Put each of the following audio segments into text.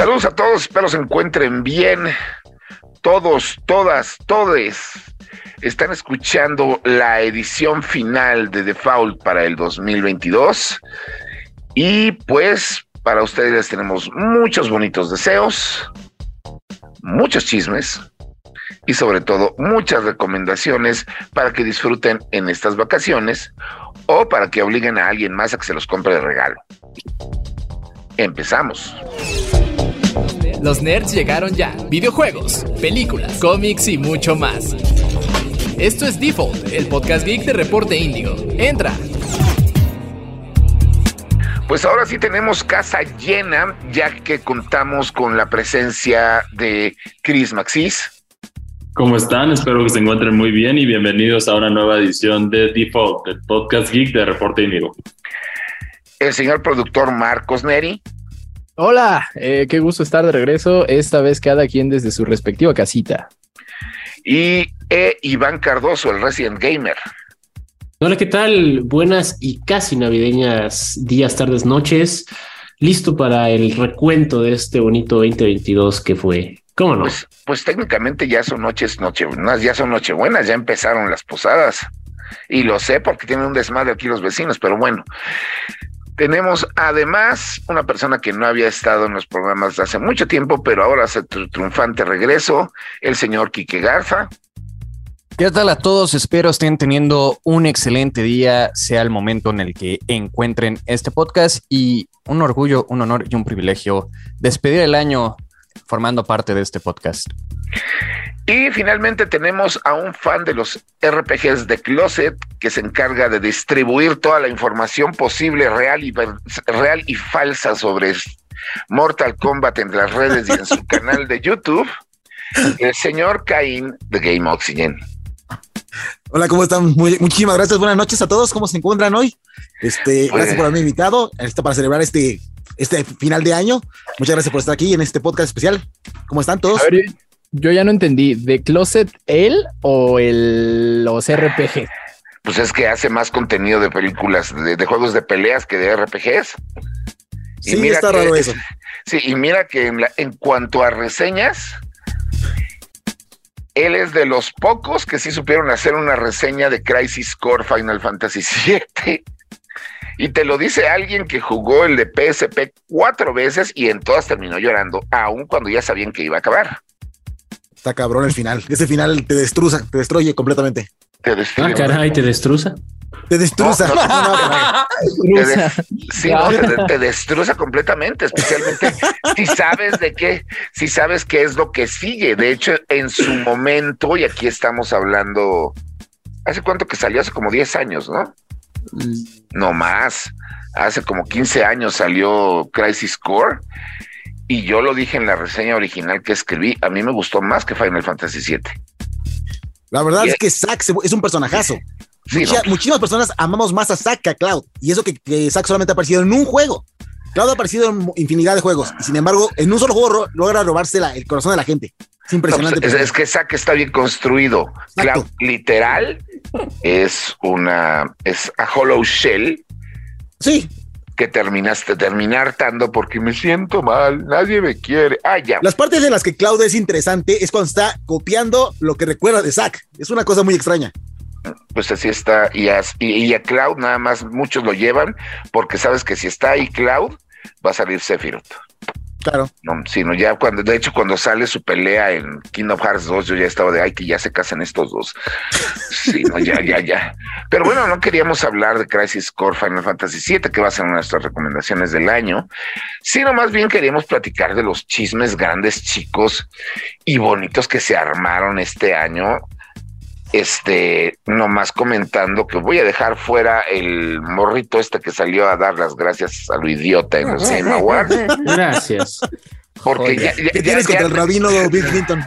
Saludos a todos, espero se encuentren bien. Todos, todas, todes están escuchando la edición final de Default para el 2022. Y pues para ustedes tenemos muchos bonitos deseos, muchos chismes y sobre todo muchas recomendaciones para que disfruten en estas vacaciones o para que obliguen a alguien más a que se los compre de regalo. Empezamos. Los nerds llegaron ya. Videojuegos, películas, cómics y mucho más. Esto es Default, el podcast geek de Reporte Índigo. Entra. Pues ahora sí tenemos casa llena, ya que contamos con la presencia de Chris Maxis. ¿Cómo están? Espero que se encuentren muy bien y bienvenidos a una nueva edición de Default, el podcast geek de Reporte Índigo. El señor productor Marcos Neri. Hola, eh, qué gusto estar de regreso, esta vez cada quien desde su respectiva casita. Y e. Iván Cardoso, el Resident Gamer. Hola, ¿qué tal? Buenas y casi navideñas días, tardes, noches. Listo para el recuento de este bonito 2022 que fue. ¿Cómo no? Pues, pues técnicamente ya son noches, noche, ya son nochebuenas, ya empezaron las posadas. Y lo sé porque tienen un desmadre aquí los vecinos, pero bueno. Tenemos además una persona que no había estado en los programas hace mucho tiempo, pero ahora hace triunfante regreso, el señor Quique Garza. ¿Qué tal a todos? Espero estén teniendo un excelente día, sea el momento en el que encuentren este podcast y un orgullo, un honor y un privilegio despedir el año formando parte de este podcast. Y finalmente tenemos a un fan de los RPGs de Closet que se encarga de distribuir toda la información posible, real y, real y falsa sobre Mortal Kombat en las redes y en su canal de YouTube, el señor Caín de Game Oxygen. Hola, ¿cómo están? muchísimas gracias. Buenas noches a todos. ¿Cómo se encuentran hoy? Este, pues, gracias por haberme invitado está para celebrar este, este final de año. Muchas gracias por estar aquí en este podcast especial. ¿Cómo están todos? Yo ya no entendí. ¿De Closet él o el, los RPG? Pues es que hace más contenido de películas, de, juegos de peleas que de RPGs. Y sí, mira está raro eso. Sí, y mira que en, en cuanto a reseñas, él es de los pocos que sí supieron hacer una reseña de Crisis Core Final Fantasy VII. Y te lo dice alguien que jugó el de PSP cuatro veces y en todas terminó llorando, aun cuando ya sabían que iba a acabar. Está cabrón el final. Ese final te destruza, te destruye completamente. Te destruye. Ah, caray, te destruza. Te destruza. sí, te, destruza completamente, especialmente si sabes de qué, si sabes qué es lo que sigue. De hecho, en su momento, y aquí estamos hablando, ¿hace cuánto que salió? Hace como 10 años, ¿no? No más. Hace como 15 años salió Crisis Core. Y yo lo dije en la reseña original que escribí, a mí me gustó más que Final Fantasy VII. La verdad es que Zack es un personajazo. Muchísimas personas amamos más a Zack que a Cloud. Y eso que, Zack solamente ha aparecido en un juego. Cloud ha aparecido en infinidad de juegos. Y sin embargo, en un solo juego logra robarse el corazón de la gente. Es impresionante. Pues, es, que Zack está bien construido. Cloud, literal, es una. Es a Hollow Shell. Sí. Que terminaste terminar tanto porque me siento mal, nadie me quiere. Ah, ya. Las partes en las que Cloud es interesante es cuando está copiando lo que recuerda de Zack. Es una cosa muy extraña pues así está. Y a, y, a Cloud nada más muchos lo llevan porque sabes que si está ahí Cloud, va a salir Sephiroth. Claro. No, sino ya cuando, de hecho, cuando sale su pelea en Kingdom Hearts 2, yo ya estaba de ay, que ya se casan estos dos. Sí, no, ya, ya, ya. Pero bueno, no queríamos hablar de Crisis Core Final Fantasy VII, que va a ser una de nuestras recomendaciones del año, sino más bien queríamos platicar de los chismes grandes, chicos y bonitos que se armaron este año este, nomás comentando que voy a dejar fuera el morrito este que salió a dar las gracias a lo idiota en el Game Awards. Gracias. Porque ya, ¿Qué tienes contra el rabino Bill Clinton?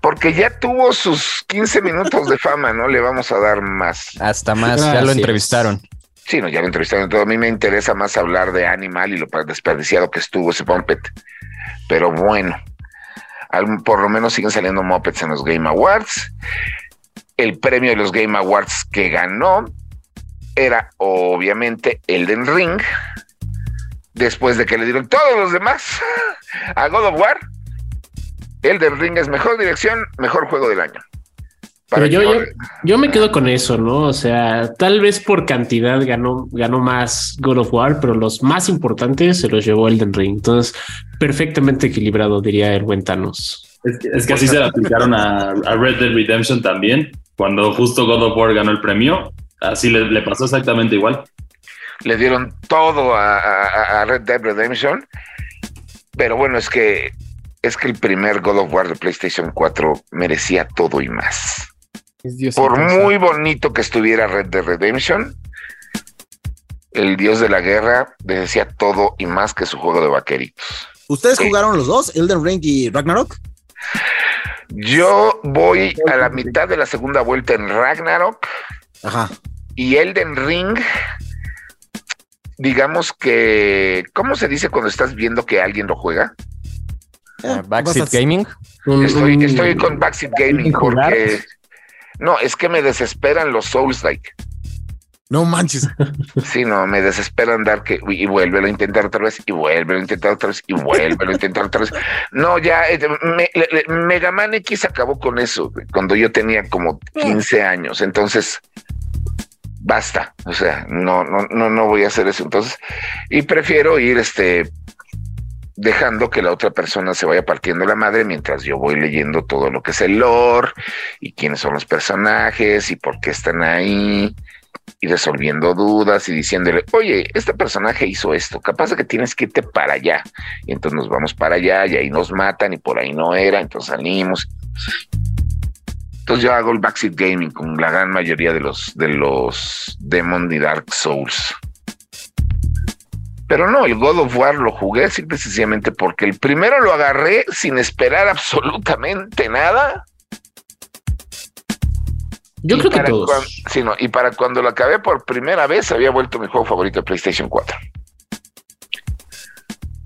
Porque ya tuvo sus 15 minutos de fama, ¿no? Le vamos a dar más. Hasta más, ya lo entrevistaron. Sí, no, ya lo entrevistaron. Todo. A mí me interesa más hablar de Animal y lo desperdiciado que estuvo ese Pumpet. Pero bueno, por lo menos siguen saliendo mopeds en los Game Awards el premio de los Game Awards que ganó era obviamente Elden Ring, después de que le dieron todos los demás a God of War, Elden Ring es mejor dirección, mejor juego del año. Pero yo, yo, me quedo con eso, ¿no? O sea, tal vez por cantidad ganó, ganó más God of War, pero los más importantes se los llevó Elden Ring. Entonces, perfectamente equilibrado, diría el buen Thanos. Es que, así se le aplicaron a, Red Dead Redemption también. Cuando justo God of War ganó el premio, así le, pasó exactamente igual. Le dieron todo a, a Red Dead Redemption. Pero bueno, es que es que el primer God of War de PlayStation 4 merecía todo y más. Por muy bonito que estuviera Red Dead Redemption, el dios de la guerra decía todo y más que su juego de vaqueritos. ¿Ustedes jugaron los dos, Elden Ring y Ragnarok? Yo voy a la mitad de la segunda vuelta en Ragnarok. Ajá. Y Elden Ring, digamos que, ¿cómo se dice cuando estás viendo que alguien lo juega? Eh, Backseat Gaming. Estoy, estoy con Backseat Gaming porque no, es que me desesperan los Souls like. No manches. Sí, no, me desesperan dar que y vuelve a intentar otra vez y vuelve a intentar otra vez y vuelve a intentar otra vez. No, ya eh, Mega Man X acabó con eso cuando yo tenía como 15 años. Entonces, basta. O sea, no, no, no, no voy a hacer eso. Entonces, y prefiero ir este dejando que la otra persona se vaya partiendo la madre mientras yo voy leyendo todo lo que es el lore y quiénes son los personajes y por qué están ahí y resolviendo dudas y diciéndole, oye, este personaje hizo esto, capaz de que tienes que irte para allá. Y entonces nos vamos para allá y ahí nos matan y por ahí no era, entonces salimos. Entonces yo hago el backseat gaming con la gran mayoría de los de los Demon y Dark Souls. Pero no, el God of War lo jugué simplemente porque el primero lo agarré sin esperar absolutamente nada. Yo creo que todos. y para cuando lo acabé por primera vez había vuelto mi juego favorito de PlayStation 4.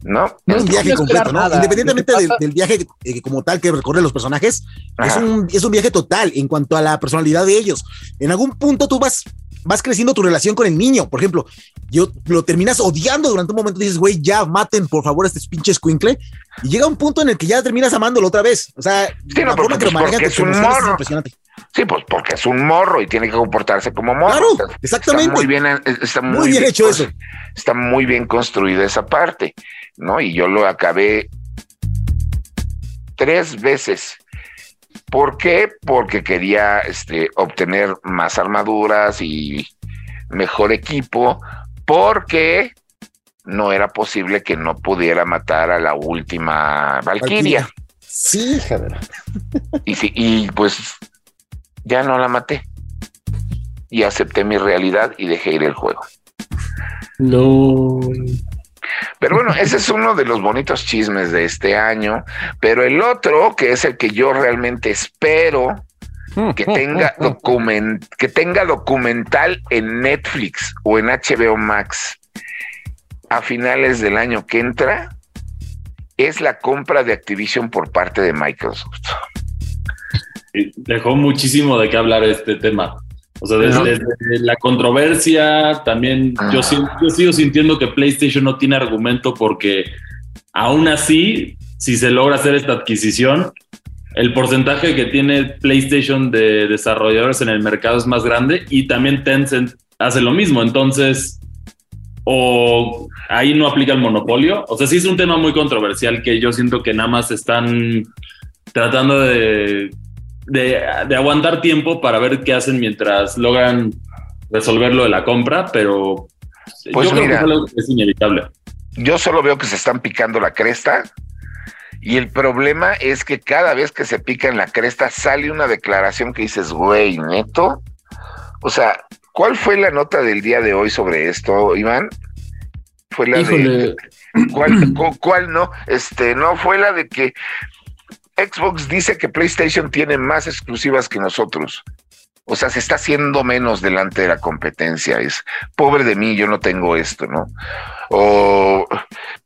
¿no? Es un viaje completo, ¿no? Independientemente del, viaje eh, como tal que recorren los personajes, es un, es un, viaje total en cuanto a la personalidad de ellos. En algún punto tú vas vas creciendo tu relación con el niño. Por ejemplo, yo lo terminas odiando durante un momento, dices, güey, ya maten por favor a este pinche squinkle. Y llega un punto en el que ya terminas amándolo otra vez. O sea, la forma que lo manejan es un morro. Es impresionante. Sí, pues porque es un morro y tiene que comportarse como morro. Claro, exactamente. Está muy bien, está muy, bien, hecho eso. Está muy bien construida esa parte, ¿no? Y yo lo acabé tres veces ¿Por qué? Porque quería este, obtener más armaduras y mejor equipo, porque no era posible que no pudiera matar a la última Valkyria. Sí, joder. Y, y pues ya no la maté. Y acepté mi realidad y dejé ir el juego. No. Pero bueno, ese es uno de los bonitos chismes de este año. Pero el otro, que es el que yo realmente espero que tenga, document, que tenga documental en Netflix o en HBO Max a finales del año que entra, es la compra de Activision por parte de Microsoft. Dejó muchísimo de qué hablar este tema. O sea, desde, la controversia, también yo, ah. yo sigo sintiendo que PlayStation no tiene argumento porque aún así, si se logra hacer esta adquisición, el porcentaje que tiene PlayStation de desarrolladores en el mercado es más grande y también Tencent hace lo mismo. Entonces, o ahí no aplica el monopolio. O sea, sí es un tema muy controversial que yo siento que nada más están tratando de de, aguantar tiempo para ver qué hacen mientras logran resolver lo de la compra, pero pues yo creo que es inevitable. Yo solo veo que se están picando la cresta y el problema es que cada vez que se pica en la cresta sale una declaración que dices, güey, neto. O sea, ¿cuál fue la nota del día de hoy sobre esto, Iván? Fue la de ¿cuál, ¿Cuál no? Este, no, fue la de que Xbox dice que PlayStation tiene más exclusivas que nosotros. O sea, se está haciendo menos delante de la competencia. Es pobre de mí, yo no tengo esto, ¿no?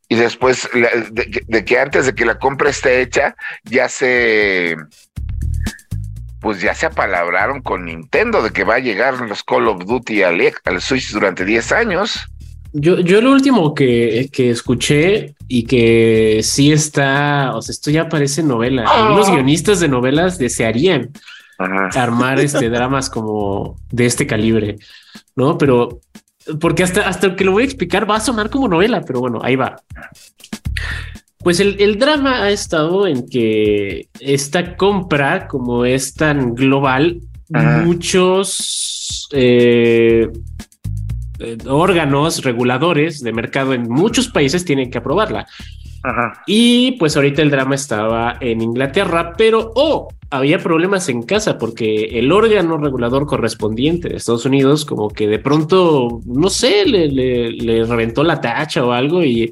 Y después de, que antes de que la compra esté hecha, ya se, pues ya se apalabraron con Nintendo de que va a llegar los Call of Duty al Switch durante 10 años. Yo, yo lo último que, que escuché y que sí está, o sea, esto ya parece novela. Los guionistas de novelas desearían armar este dramas como de este calibre, ¿no? Pero porque hasta, hasta que lo voy a explicar va a sonar como novela, pero bueno, ahí va. Pues el, drama ha estado en que esta compra, como es tan global, muchos eh, eh, órganos reguladores de mercado en muchos países tienen que aprobarla. Y pues ahorita el drama estaba en Inglaterra, pero oh, había problemas en casa porque el órgano regulador correspondiente de Estados Unidos como que de pronto, no sé, le, le, reventó la tacha o algo y,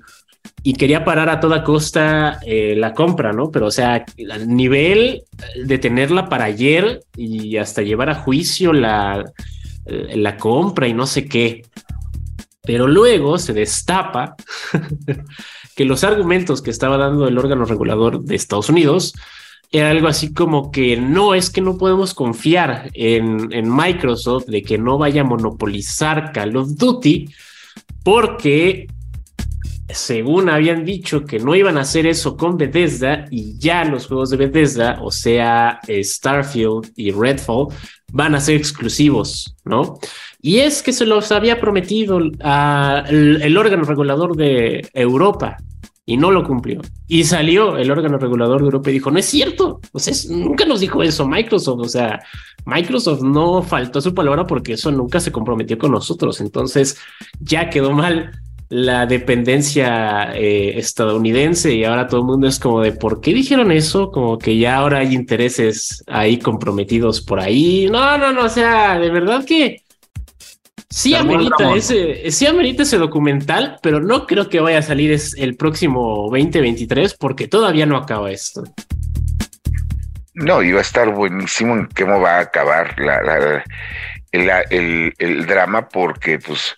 y quería parar a toda costa eh, la compra, ¿no? Pero o sea, al nivel de tenerla para ayer y hasta llevar a juicio la, la compra y no sé qué. Pero luego se destapa que los argumentos que estaba dando el órgano regulador de Estados Unidos era algo así como que no es que no podemos confiar en, en Microsoft de que no vaya a monopolizar Call of Duty porque según habían dicho que no iban a hacer eso con Bethesda y ya los juegos de Bethesda, o sea, Starfield y Redfall, van a ser exclusivos, ¿no? Y es que se los había prometido el, órgano regulador de Europa y no lo cumplió. Y salió el órgano regulador de Europa y dijo, no es cierto, o sea, nunca nos dijo eso Microsoft, o sea, Microsoft no faltó su palabra porque eso nunca se comprometió con nosotros, entonces ya quedó mal la dependencia eh, estadounidense y ahora todo el mundo es como de por qué dijeron eso, como que ya ahora hay intereses ahí comprometidos por ahí. No, no, no, o sea, de verdad que sí amerita ese, sí amerita ese documental, pero no creo que vaya a salir es el próximo 2023 porque todavía no acaba esto. No, iba a estar buenísimo en cómo va a acabar la, el, el drama porque pues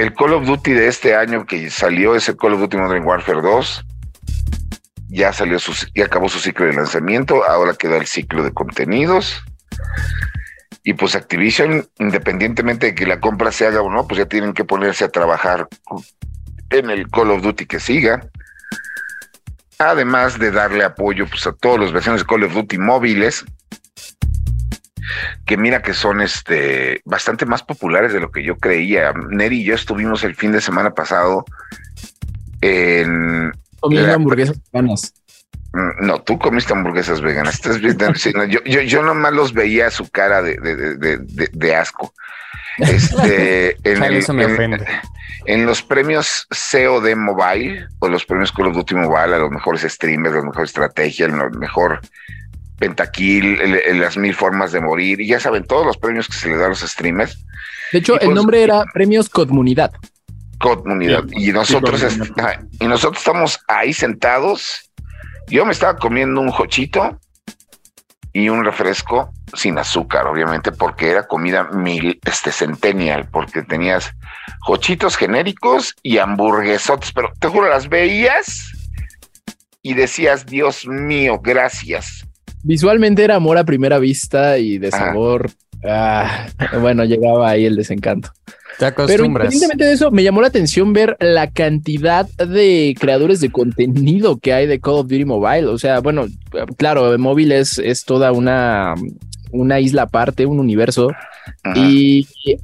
el Call of Duty de este año que salió es el Call of Duty Modern Warfare 2. Ya salió su, y acabó su ciclo de lanzamiento. Ahora queda el ciclo de contenidos. Y pues Activision, independientemente de que la compra se haga o no, pues ya tienen que ponerse a trabajar en el Call of Duty que siga. Además de darle apoyo pues, a todas las versiones de Call of Duty móviles, que mira que son este bastante más populares de lo que yo creía. Neri y yo estuvimos el fin de semana pasado en comiendo hamburguesas veganas. Mm, no, tú comiste hamburguesas veganas. Estás viendo, yo, yo, yo, nomás los veía su cara de, de, de, asco. Este, en, el, en, los premios COD Mobile o los premios Call of Duty Mobile, a los mejores streamers, las mejores estrategias, lo mejor Pentakill, las mil formas de morir, y ya saben, todos los premios que se le da a los streamers. De hecho, el pues, nombre era Premios Comunidad. Comunidad. y nosotros, y nosotros estamos ahí sentados. Yo me estaba comiendo un jochito y un refresco sin azúcar, obviamente, porque era comida mil, este centennial, porque tenías jochitos genéricos y hamburguesotes, pero te juro, las veías y decías, Dios mío, gracias. Visualmente era amor a primera vista y de sabor. Ah, bueno, llegaba ahí el desencanto. Pero independientemente de eso, me llamó la atención ver la cantidad de creadores de contenido que hay de Call of Duty Mobile. O sea, bueno, claro, móvil es, es toda una, una isla aparte, un universo. Y eh,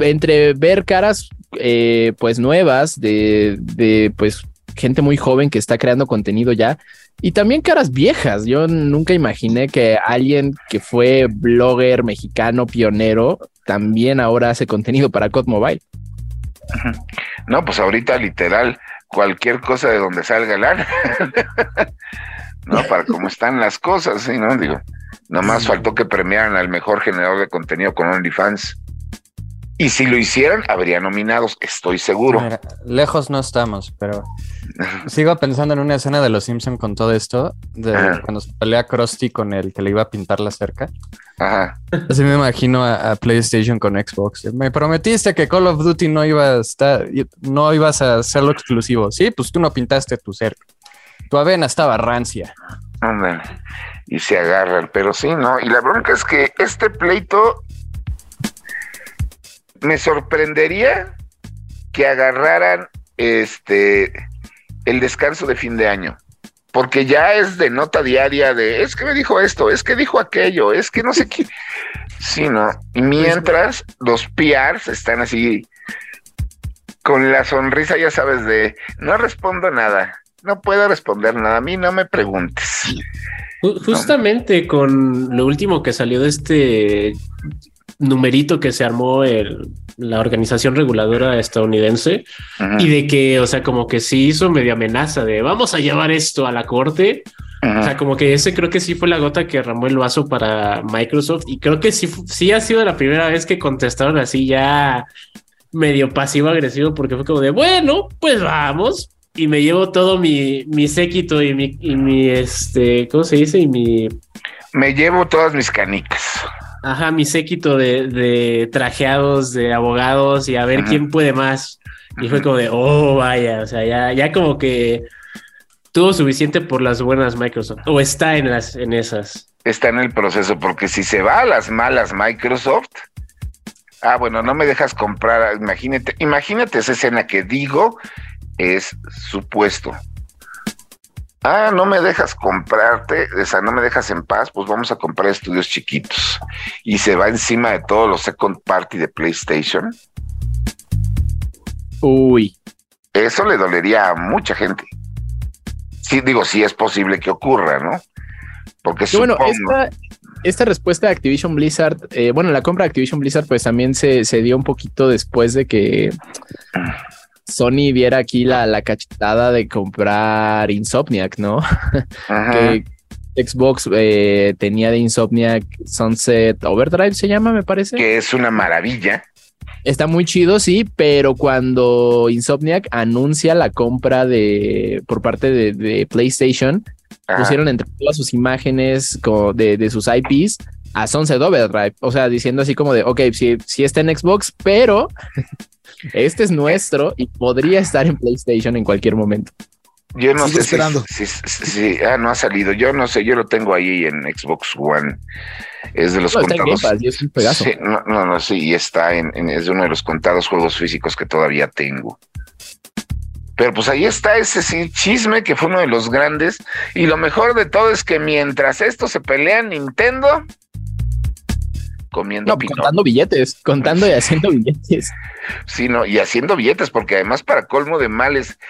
entre ver caras eh, pues nuevas de, de pues gente muy joven que está creando contenido ya y también caras viejas. Yo nunca imaginé que alguien que fue blogger mexicano pionero también ahora hace contenido para COD Mobile. No, pues ahorita literal cualquier cosa de donde salga el ar. no, para cómo están las cosas, sí, ¿no? Digo, nomás faltó que premiaran al mejor generador de contenido con OnlyFans. Y si lo hicieran, habría nominados, estoy seguro. lejos no estamos, pero sigo pensando en una escena de Los Simpson con todo esto, de cuando se pelea Krusty con el que le iba a pintar la cerca. Ajá. Así me imagino a, PlayStation con Xbox. Me prometiste que Call of Duty no iba a estar, no ibas a hacerlo exclusivo. Sí, pues tú no pintaste tu cerca. Tu avena estaba rancia. Y se agarran, pero sí, ¿no? Y la bronca es que este pleito me sorprendería que agarraran este el descanso de fin de año. Porque ya es de nota diaria de es que me dijo esto, es que dijo aquello, es que no sé qué. Sí, ¿no? Y mientras los PRs están así con la sonrisa, ya sabes, de no respondo nada, no puedo responder nada, a mí no me preguntes. Justamente con lo último que salió de este numerito que se armó el, la organización reguladora estadounidense y de que, o sea, como que sí hizo media amenaza de vamos a llevar esto a la corte. O sea, como que ese creo que sí fue la gota que ramó el vaso para Microsoft y creo que sí, sí ha sido la primera vez que contestaron así ya medio pasivo agresivo porque fue como de bueno, pues vamos y me llevo todo mi, mi séquito y mi, y mi este, ¿cómo se dice? Y mi me llevo todas mis canicas. Ajá, mi séquito de, de trajeados, de abogados y a ver quién puede más. Y fue como de, oh, vaya, o sea, ya, ya como que tuvo suficiente por las buenas Microsoft o está en las en esas. Está en el proceso porque si se va a las malas Microsoft, ah, bueno, no me dejas comprar, imagínate, imagínate esa escena que digo es supuesto ah, no me dejas comprarte, o sea, no me dejas en paz, pues vamos a comprar estudios chiquitos. Y se va encima de todos los second party de PlayStation. Uy. Eso le dolería a mucha gente. Sí, digo, sí es posible que ocurra, ¿no? Porque bueno, esta, esta, respuesta de Activision Blizzard, eh, bueno, la compra de Activision Blizzard, pues también se, se dio un poquito después de que Sony viera aquí la, la cachetada de comprar Insomniac, ¿no? que Xbox eh, tenía de Insomniac Sunset Overdrive, se llama, me parece. Que es una maravilla. Está muy chido, sí, pero cuando Insomniac anuncia la compra de por parte de, PlayStation, pusieron entre todas sus imágenes de, de, sus IPs a Sunset Overdrive. O sea, diciendo así como de, ok, si, si está en Xbox, pero este es nuestro y podría estar en PlayStation en cualquier momento. Yo no sé esperando. Si, ah, no ha salido. Yo no sé, yo lo tengo ahí en Xbox One. Es de los contados. no, no, sí, está en, es de uno de los contados juegos físicos que todavía tengo. Pero pues ahí está ese chisme que fue uno de los grandes. Y lo mejor de todo es que mientras esto se pelea Nintendo, comiendo. No, contando billetes, contando y haciendo billetes. Sí, no, y haciendo billetes, porque además para colmo de males,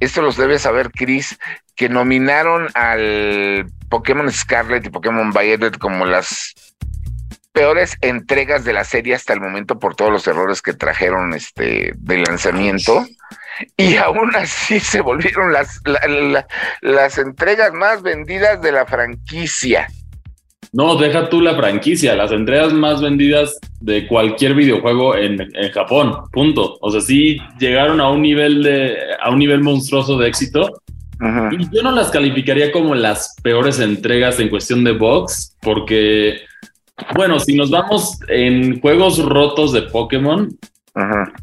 esto los debe saber Chris, que nominaron al Pokémon Scarlet y Pokémon Violet como las peores entregas de la serie hasta el momento por todos los errores que trajeron este de lanzamiento. Y aún así se volvieron las, las entregas más vendidas de la franquicia. No, deja tú la franquicia, las entregas más vendidas de cualquier videojuego en, Japón, punto. O sea, sí llegaron a un nivel de, a un nivel monstruoso de éxito. Y yo no las calificaría como las peores entregas en cuestión de box, porque, bueno, si nos vamos en juegos rotos de Pokémon,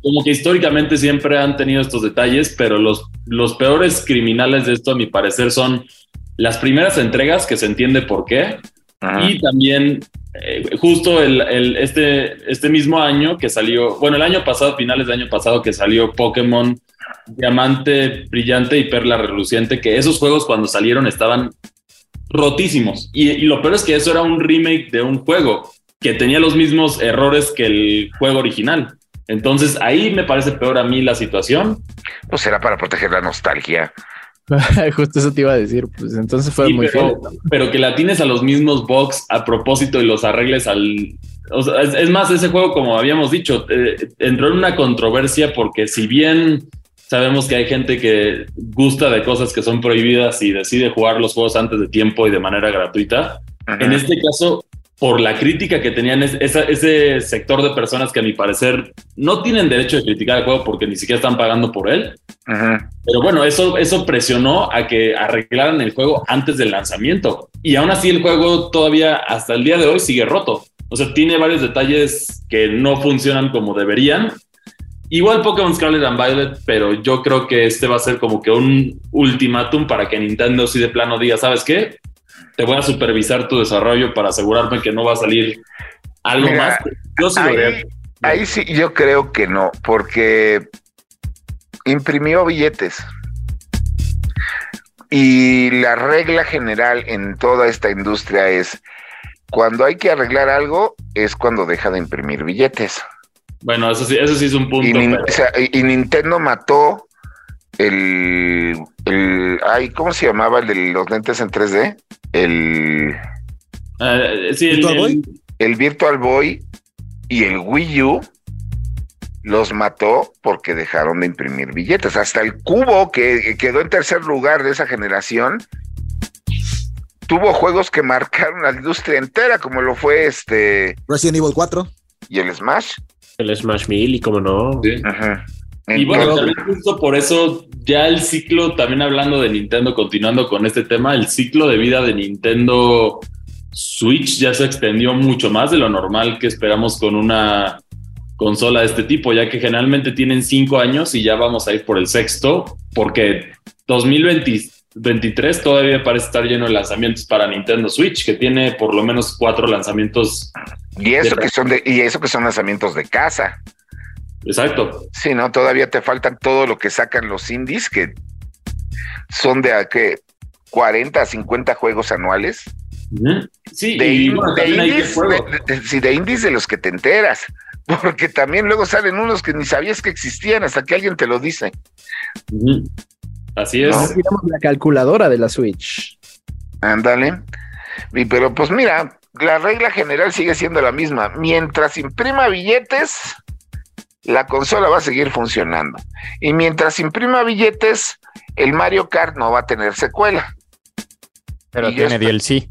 como que históricamente siempre han tenido estos detalles, pero los, los peores criminales de esto, a mi parecer, son las primeras entregas, que se entiende por qué, y también, eh, justo el, el, este, este mismo año que salió, bueno, el año pasado, finales del año pasado, que salió Pokémon Diamante Brillante y Perla Reluciente, que esos juegos cuando salieron estaban rotísimos. Y, y, lo peor es que eso era un remake de un juego que tenía los mismos errores que el juego original. Entonces ahí me parece peor a mí la situación. Pues era para proteger la nostalgia. Justo eso te iba a decir, pues entonces fue muy pero, Pero que la tienes a los mismos box a propósito y los arregles al... es, más, ese juego, como habíamos dicho, eh, entró en una controversia porque si bien sabemos que hay gente que gusta de cosas que son prohibidas y decide jugar los juegos antes de tiempo y de manera gratuita, en este caso por la crítica que tenían ese sector de personas que a mi parecer no tienen derecho de criticar el juego porque ni siquiera están pagando por él. Pero bueno, eso, eso presionó a que arreglaran el juego antes del lanzamiento. Y aún así el juego todavía hasta el día de hoy sigue roto. O sea, tiene varios detalles que no funcionan como deberían. Igual Pokémon Scarlet and Violet, pero yo creo que este va a ser como que un ultimátum para que Nintendo sí de plano diga, ¿sabes qué? Te voy a supervisar tu desarrollo para asegurarme que no va a salir algo más. Yo sí ahí, ahí sí, yo creo que no, porque imprimió billetes. Y la regla general en toda esta industria es, cuando hay que arreglar algo, es cuando deja de imprimir billetes. Bueno, eso sí, eso sí es un punto. Y, Nintendo mató el, el ay, ¿cómo se llamaba el de los lentes en 3D? El, uh, sí, el, Boy? el Virtual Boy y el Wii U los mató porque dejaron de imprimir billetes. Hasta el cubo que quedó en tercer lugar de esa generación tuvo juegos que marcaron la industria entera, como lo fue este Resident Evil 4 y el Smash. El Smash Mil y como no. Y bueno, también justo por eso ya el ciclo, también hablando de Nintendo, continuando con este tema, el ciclo de vida de Nintendo Switch ya se extendió mucho más de lo normal que esperamos con una consola de este tipo, ya que generalmente tienen cinco años y ya vamos a ir por el sexto, porque 2023 todavía parece estar lleno de lanzamientos para Nintendo Switch, que tiene por lo menos cuatro lanzamientos. Y eso que son de, y eso que son lanzamientos de casa. Exacto. Sí, no, todavía te faltan todo lo que sacan los indies, que son de a qué 40 a 50 juegos anuales. Sí, de, indies, de, de, indies de los que te enteras porque también luego salen unos que ni sabías que existían hasta que alguien te lo dice. Así es. la calculadora de la Switch. Ándale. Y pero pues mira, la regla general sigue siendo la misma. Mientras imprima billetes, la consola va a seguir funcionando. Y mientras imprima billetes, el Mario Kart no va a tener secuela. Pero tiene DLC.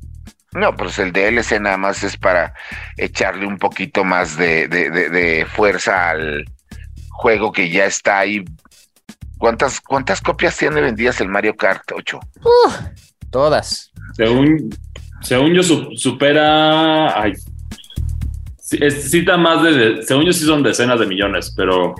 No, pues el DLC nada más es para echarle un poquito más de, fuerza al juego que ya está ahí. ¿Cuántas, ¿Cuántas copias tiene vendidas el Mario Kart 8? todas. Según, según yo, supera. Ay, cita más de. Según yo, sí son decenas de millones, pero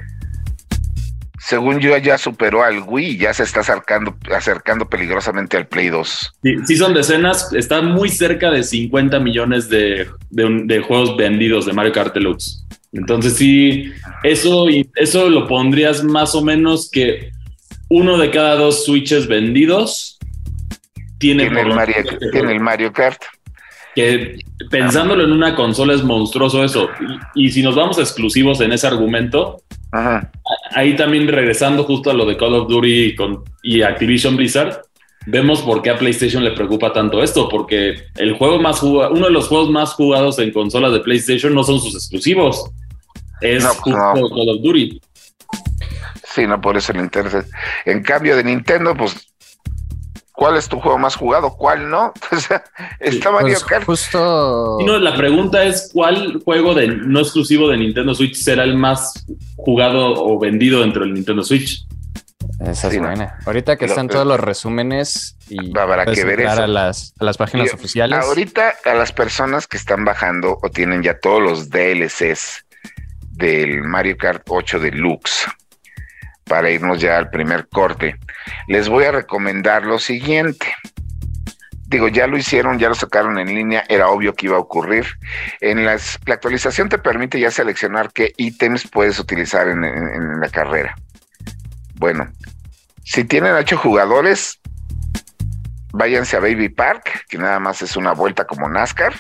según yo, ya superó al Wii y ya se está acercando, acercando peligrosamente al Play 2. Sí, son decenas, está muy cerca de 50 millones de, juegos vendidos de Mario Kart Deluxe. Entonces sí, eso, eso lo pondrías más o menos que uno de cada dos Switches vendidos tiene, el, Mario, tiene el Mario Kart. Que pensándolo en una consola es monstruoso eso. y si nos vamos exclusivos en ese argumento, Ahí también regresando justo a lo de Call of Duty y, con, y Activision Blizzard, vemos por qué a PlayStation le preocupa tanto esto, porque el juego más uno de los juegos más jugados en consolas de PlayStation no son sus exclusivos, es justo Call of Duty. Sí, no, por eso el interés. En cambio de Nintendo, pues ¿Cuál es tu juego más jugado? ¿Cuál no? está Mario pues, Kart. Justo. no, la pregunta es: ¿cuál juego de no exclusivo de Nintendo Switch será el más jugado o vendido dentro del Nintendo Switch? Esa es buena. Ahorita que están todos los resúmenes y para que ver A, las, a las páginas oficiales. Ahorita a las personas que están bajando o tienen ya todos los DLCs del Mario Kart 8 Deluxe para irnos ya al primer corte, les voy a recomendar lo siguiente. Digo, ya lo hicieron, ya lo sacaron en línea, era obvio que iba a ocurrir. En las, la actualización te permite ya seleccionar qué ítems puedes utilizar en, la carrera. Bueno, si tienen ocho jugadores, váyanse a Baby Park, que nada más es una vuelta como NASCAR.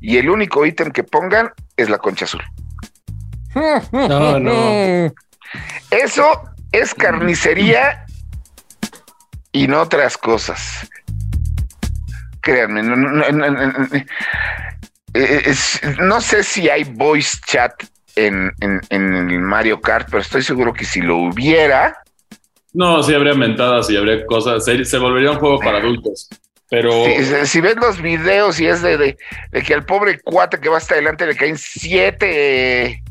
Y el único ítem que pongan es la concha azul. No, no. Eso es carnicería y no otras cosas. Créanme, no, sé si hay voice chat en, en, Mario Kart, pero estoy seguro que si lo hubiera. No, sí habría mentadas y habría cosas. Se, volvería un juego para adultos. Pero. Si, ves los videos y es de, de, de, que al pobre cuate que va hasta adelante le caen siete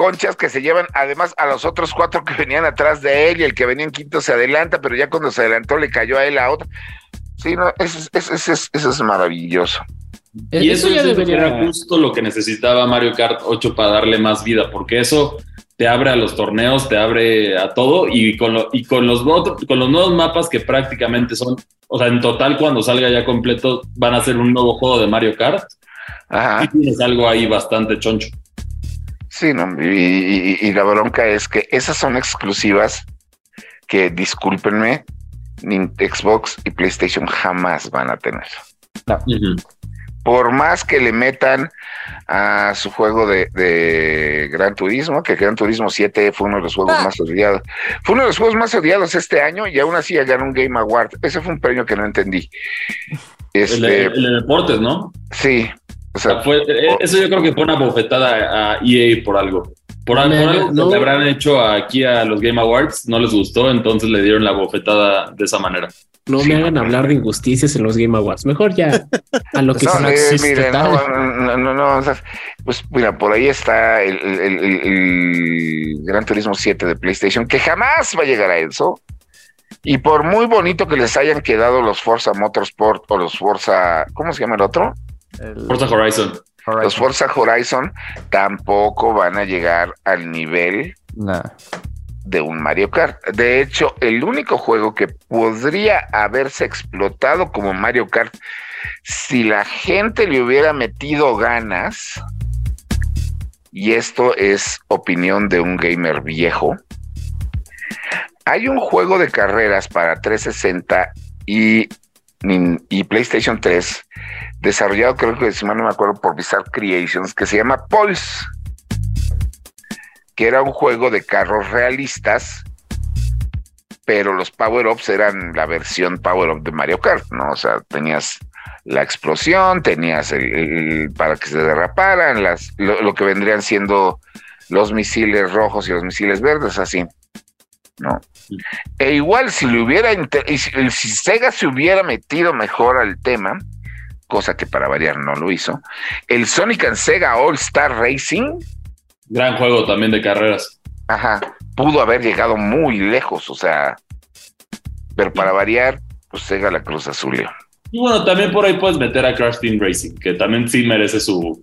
conchas que se llevan además a los otros cuatro que venían atrás de él y el que venía en quinto se adelanta, pero ya cuando se adelantó le cayó a él a otra. Sí, no, eso, es maravilloso. Y eso, ya debería justo lo que necesitaba Mario Kart 8 para darle más vida, porque eso te abre a los torneos, te abre a todo y con, y con, los, con los nuevos mapas que prácticamente son, o sea, en total cuando salga ya completo van a ser un nuevo juego de Mario Kart. Ajá. Y tienes algo ahí bastante choncho. Sí, no, y, la bronca es que esas son exclusivas que, discúlpenme, Xbox y PlayStation jamás van a tener. Por más que le metan a su juego de, Gran Turismo, que Gran Turismo 7 fue uno de los juegos ah. más odiados. Fue uno de los juegos más odiados este año y aún así ganó un Game Award. Ese fue un premio que no entendí. Este, el, de deportes, ¿no? Sí. O sea, eh, eso yo creo que fue una bofetada a EA por algo. Por, algo que habrán hecho aquí a los Game Awards, no les gustó, entonces le dieron la bofetada de esa manera. No me hagan hablar de injusticias en los Game Awards. Mejor ya a lo que no, eh, mire, no, no, no, pues mira, por ahí está el, Gran Turismo 7 de PlayStation, que jamás va a llegar a eso. Y por muy bonito que les hayan quedado los Forza Motorsport o los Forza, ¿cómo se llama el otro? Forza Horizon. Los Forza Horizon tampoco van a llegar al nivel de un Mario Kart. De hecho, el único juego que podría haberse explotado como Mario Kart si la gente le hubiera metido ganas, y esto es opinión de un gamer viejo, hay un juego de carreras para 360 y, y PlayStation 3 desarrollado, creo que si mal no me acuerdo, por Bizarre Creations, que se llama Pulse, que era un juego de carros realistas, pero los power-ups eran la versión power-up de Mario Kart, ¿no? O sea, tenías la explosión, tenías el, para que se derraparan, las, lo, que vendrían siendo los misiles rojos y los misiles verdes, así. ¿No? E igual si le hubiera, si Sega se hubiera metido mejor al tema, cosa que para variar no lo hizo. El Sonic and Sega All Star Racing. Gran juego también de carreras. Ajá, pudo haber llegado muy lejos, o sea, pero para variar, pues Sega la Cruz Azul. Y bueno, también por ahí puedes meter a Crash Team Racing, que también sí merece su.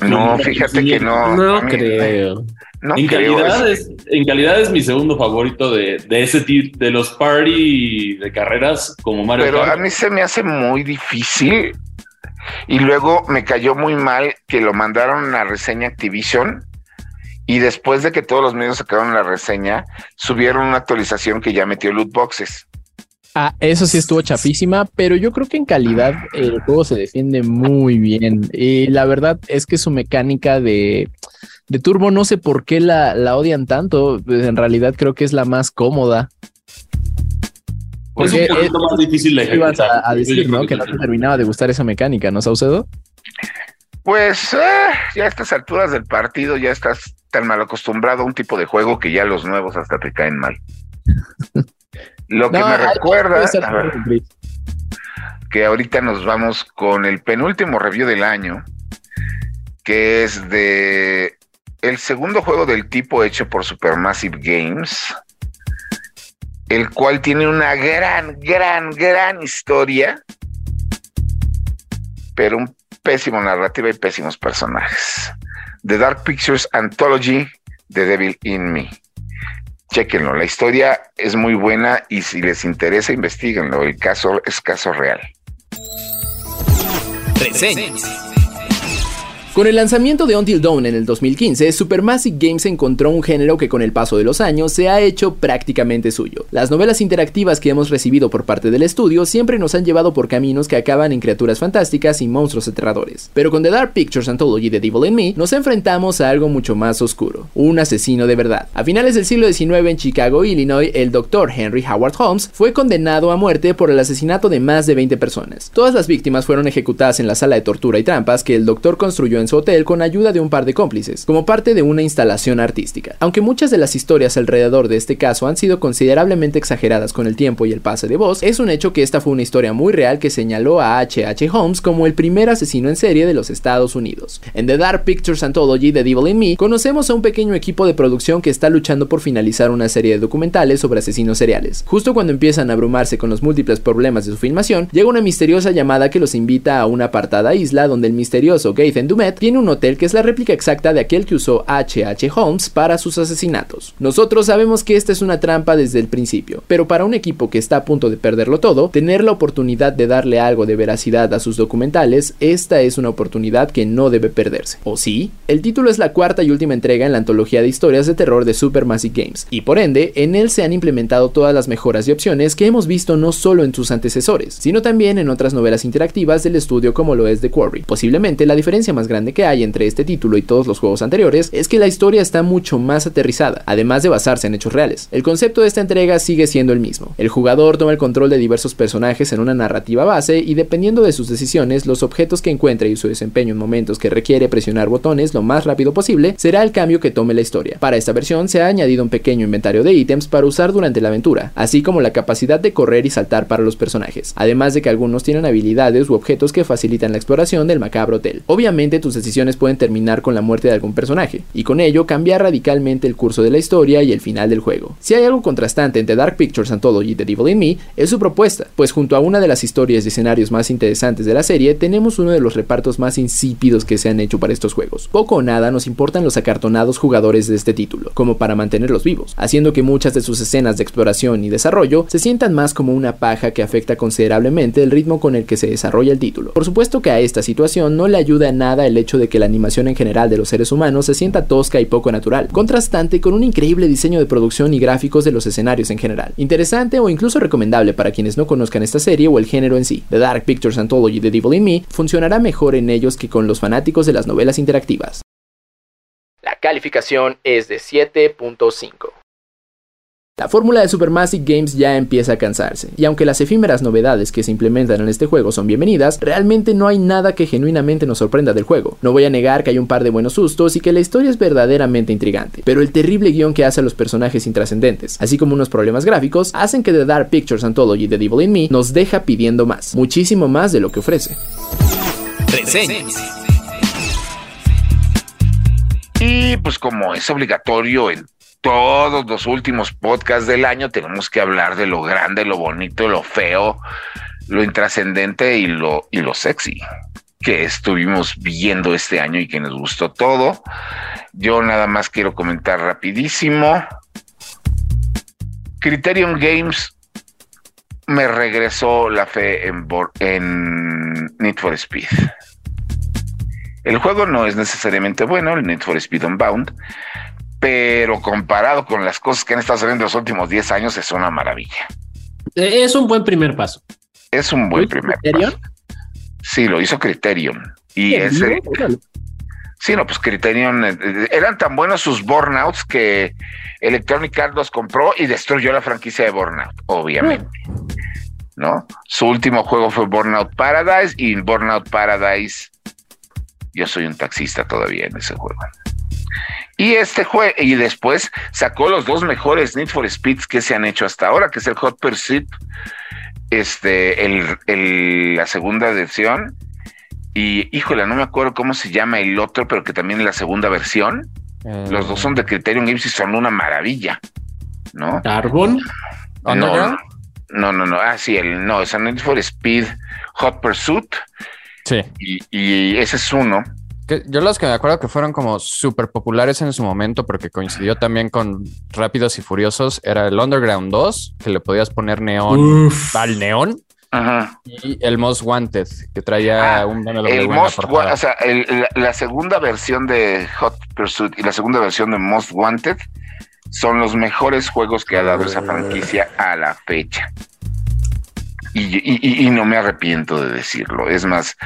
No, fíjate que no. No creo en, calidad es, en calidad es mi segundo favorito de, ese tipo, de los party de carreras como Mario Pero a mí se me hace muy difícil. Y luego me cayó muy mal que lo mandaron a reseña Activision. Y después de que todos los medios sacaron la reseña, subieron una actualización que ya metió loot boxes. Ah, eso sí estuvo chapísima, pero yo creo que en calidad el juego se defiende muy bien. Y la verdad es que su mecánica de de Turbo no sé por qué la, odian tanto. Pues, en realidad creo que es la más cómoda. es un poquito más difícil de ejecutar. A, decir, ¿no? Que no te terminaba de gustar esa mecánica, ¿no, Saucedo? Pues eh, ya a estas alturas del partido ya estás tan mal acostumbrado a un tipo de juego que ya los nuevos hasta te caen mal. Lo que me recuerda que ahorita nos vamos con el penúltimo review del año, que es de el segundo juego del tipo hecho por Supermassive Games, el cual tiene una gran, gran, gran historia, pero un pésimo narrativa y pésimos personajes. The Dark Pictures Anthology, The Devil in Me. Chequenlo, la historia es muy buena y si les interesa, investiguenlo. El caso es caso real. Reseñas. Con el lanzamiento de Until Dawn en el 2015, Supermassive Games encontró un género que con el paso de los años se ha hecho prácticamente suyo. Las novelas interactivas que hemos recibido por parte del estudio siempre nos han llevado por caminos que acaban en criaturas fantásticas y monstruos aterradores. Pero con The Dark Pictures Anthology de Devil in Me, nos enfrentamos a algo mucho más oscuro, un asesino de verdad. A finales del siglo XIX en Chicago, Illinois, el Dr. Henry Howard Holmes fue condenado a muerte por el asesinato de más de 20 personas. Todas las víctimas fueron ejecutadas en la sala de tortura y trampas que el doctor construyó en su hotel con ayuda de un par de cómplices, como parte de una instalación artística. Aunque muchas de las historias alrededor de este caso han sido considerablemente exageradas con el tiempo y el pase de voz, es un hecho que esta fue una historia muy real que señaló a H.H. H. Holmes como el primer asesino en serie de los Estados Unidos. En The Dark Pictures Anthology The Devil in Me, conocemos a un pequeño equipo de producción que está luchando por finalizar una serie de documentales sobre asesinos seriales. Justo cuando empiezan a abrumarse con los múltiples problemas de su filmación, llega una misteriosa llamada que los invita a una apartada isla donde el misterioso Gaten Dumet Tiene un hotel que es la réplica exacta de aquel que usó H.H. Holmes para sus asesinatos. Nosotros sabemos que esta es una trampa desde el principio, pero para un equipo que está a punto de perderlo todo, tener la oportunidad de darle algo de veracidad a sus documentales, esta es una oportunidad que no debe perderse. ¿O sí? El título es la cuarta y última entrega en la antología de historias de terror de Supermassive Games, y por ende, en él se han implementado todas las mejoras y opciones que hemos visto no solo en sus antecesores, sino también en otras novelas interactivas del estudio como lo es The Quarry. Posiblemente la diferencia más grande que hay entre este título y todos los juegos anteriores es que la historia está mucho más aterrizada, además de basarse en hechos reales. El concepto de esta entrega sigue siendo el mismo. El jugador toma el control de diversos personajes en una narrativa base y dependiendo de sus decisiones, los objetos que encuentre y su desempeño en momentos que requiere presionar botones lo más rápido posible será el cambio que tome la historia. Para esta versión se ha añadido un pequeño inventario de ítems para usar durante la aventura, así como la capacidad de correr y saltar para los personajes, además de que algunos tienen habilidades u objetos que facilitan la exploración del macabro hotel. Obviamente tus decisiones pueden terminar con la muerte de algún personaje, y con ello cambiar radicalmente el curso de la historia y el final del juego. Si hay algo contrastante entre Dark Pictures Anthology y The Devil in Me, es su propuesta, pues junto a una de las historias y escenarios más interesantes de la serie, tenemos uno de los repartos más insípidos que se han hecho para estos juegos. Poco o nada nos importan los acartonados jugadores de este título, como para mantenerlos vivos, haciendo que muchas de sus escenas de exploración y desarrollo se sientan más como una paja que afecta considerablemente el ritmo con el que se desarrolla el título. Por supuesto que a esta situación no le ayuda nada el hecho de que la animación en general de los seres humanos se sienta tosca y poco natural, contrastante con un increíble diseño de producción y gráficos de los escenarios en general. Interesante o incluso recomendable para quienes no conozcan esta serie o el género en sí. The Dark Pictures Anthology The Devil in Me funcionará mejor en ellos que con los fanáticos de las novelas interactivas. La calificación es de 7.5. La fórmula de Supermassive Games ya empieza a cansarse, y aunque las efímeras novedades que se implementan en este juego son bienvenidas, realmente no hay nada que genuinamente nos sorprenda del juego. No voy a negar que hay un par de buenos sustos y que la historia es verdaderamente intrigante, pero el terrible guion que hace a los personajes intrascendentes, así como unos problemas gráficos, hacen que The Dark Pictures Anthology The Devil in Me nos deja pidiendo más, muchísimo más de lo que ofrece. Y pues como es obligatorio en todos los últimos podcasts del año tenemos que hablar de lo grande, lo bonito, lo feo, lo intrascendente y lo, y lo sexy que estuvimos viendo este año y que nos gustó todo. Yo nada más quiero comentar rapidísimo. Criterion Games me regresó la fe en, en Need for Speed. El juego no es necesariamente bueno, el Need for Speed Unbound, pero comparado con las cosas que han estado saliendo en los últimos 10 años, es una maravilla. Eh, es un buen primer paso. Es un buen primer paso. Sí, lo hizo Criterion. Y ese. Sí, no, pues Criterion eh, eh, eran tan buenos sus burnouts que Electronic Arts los compró y destruyó la franquicia de Burnout, obviamente. ¿No? Su último juego fue Burnout Paradise y Burnout Paradise yo soy un taxista todavía en ese juego. Y este juego, y después sacó los dos mejores Need for Speeds que se han hecho hasta ahora, que es el Hot Pursuit, este, el, la segunda versión. Y híjole, no me acuerdo cómo se llama el otro, pero que también es la segunda versión. Los dos son de Criterion Games y son una maravilla, ¿no? ¿Carbon? No, no, no, no, Ah, sí, el, no, es Need for Speed Hot Pursuit. Sí. Y, y ese es uno yo los que me acuerdo que fueron como súper populares en su momento porque coincidió también con Rápidos y Furiosos era el Underground 2, que le podías poner neón al neón. Y el Most Wanted, que traía ah, un el Most o sea, la, segunda versión de Hot Pursuit y la segunda versión de Most Wanted son los mejores juegos que ha dado esa franquicia a la fecha. Y, no me arrepiento de decirlo. Es más,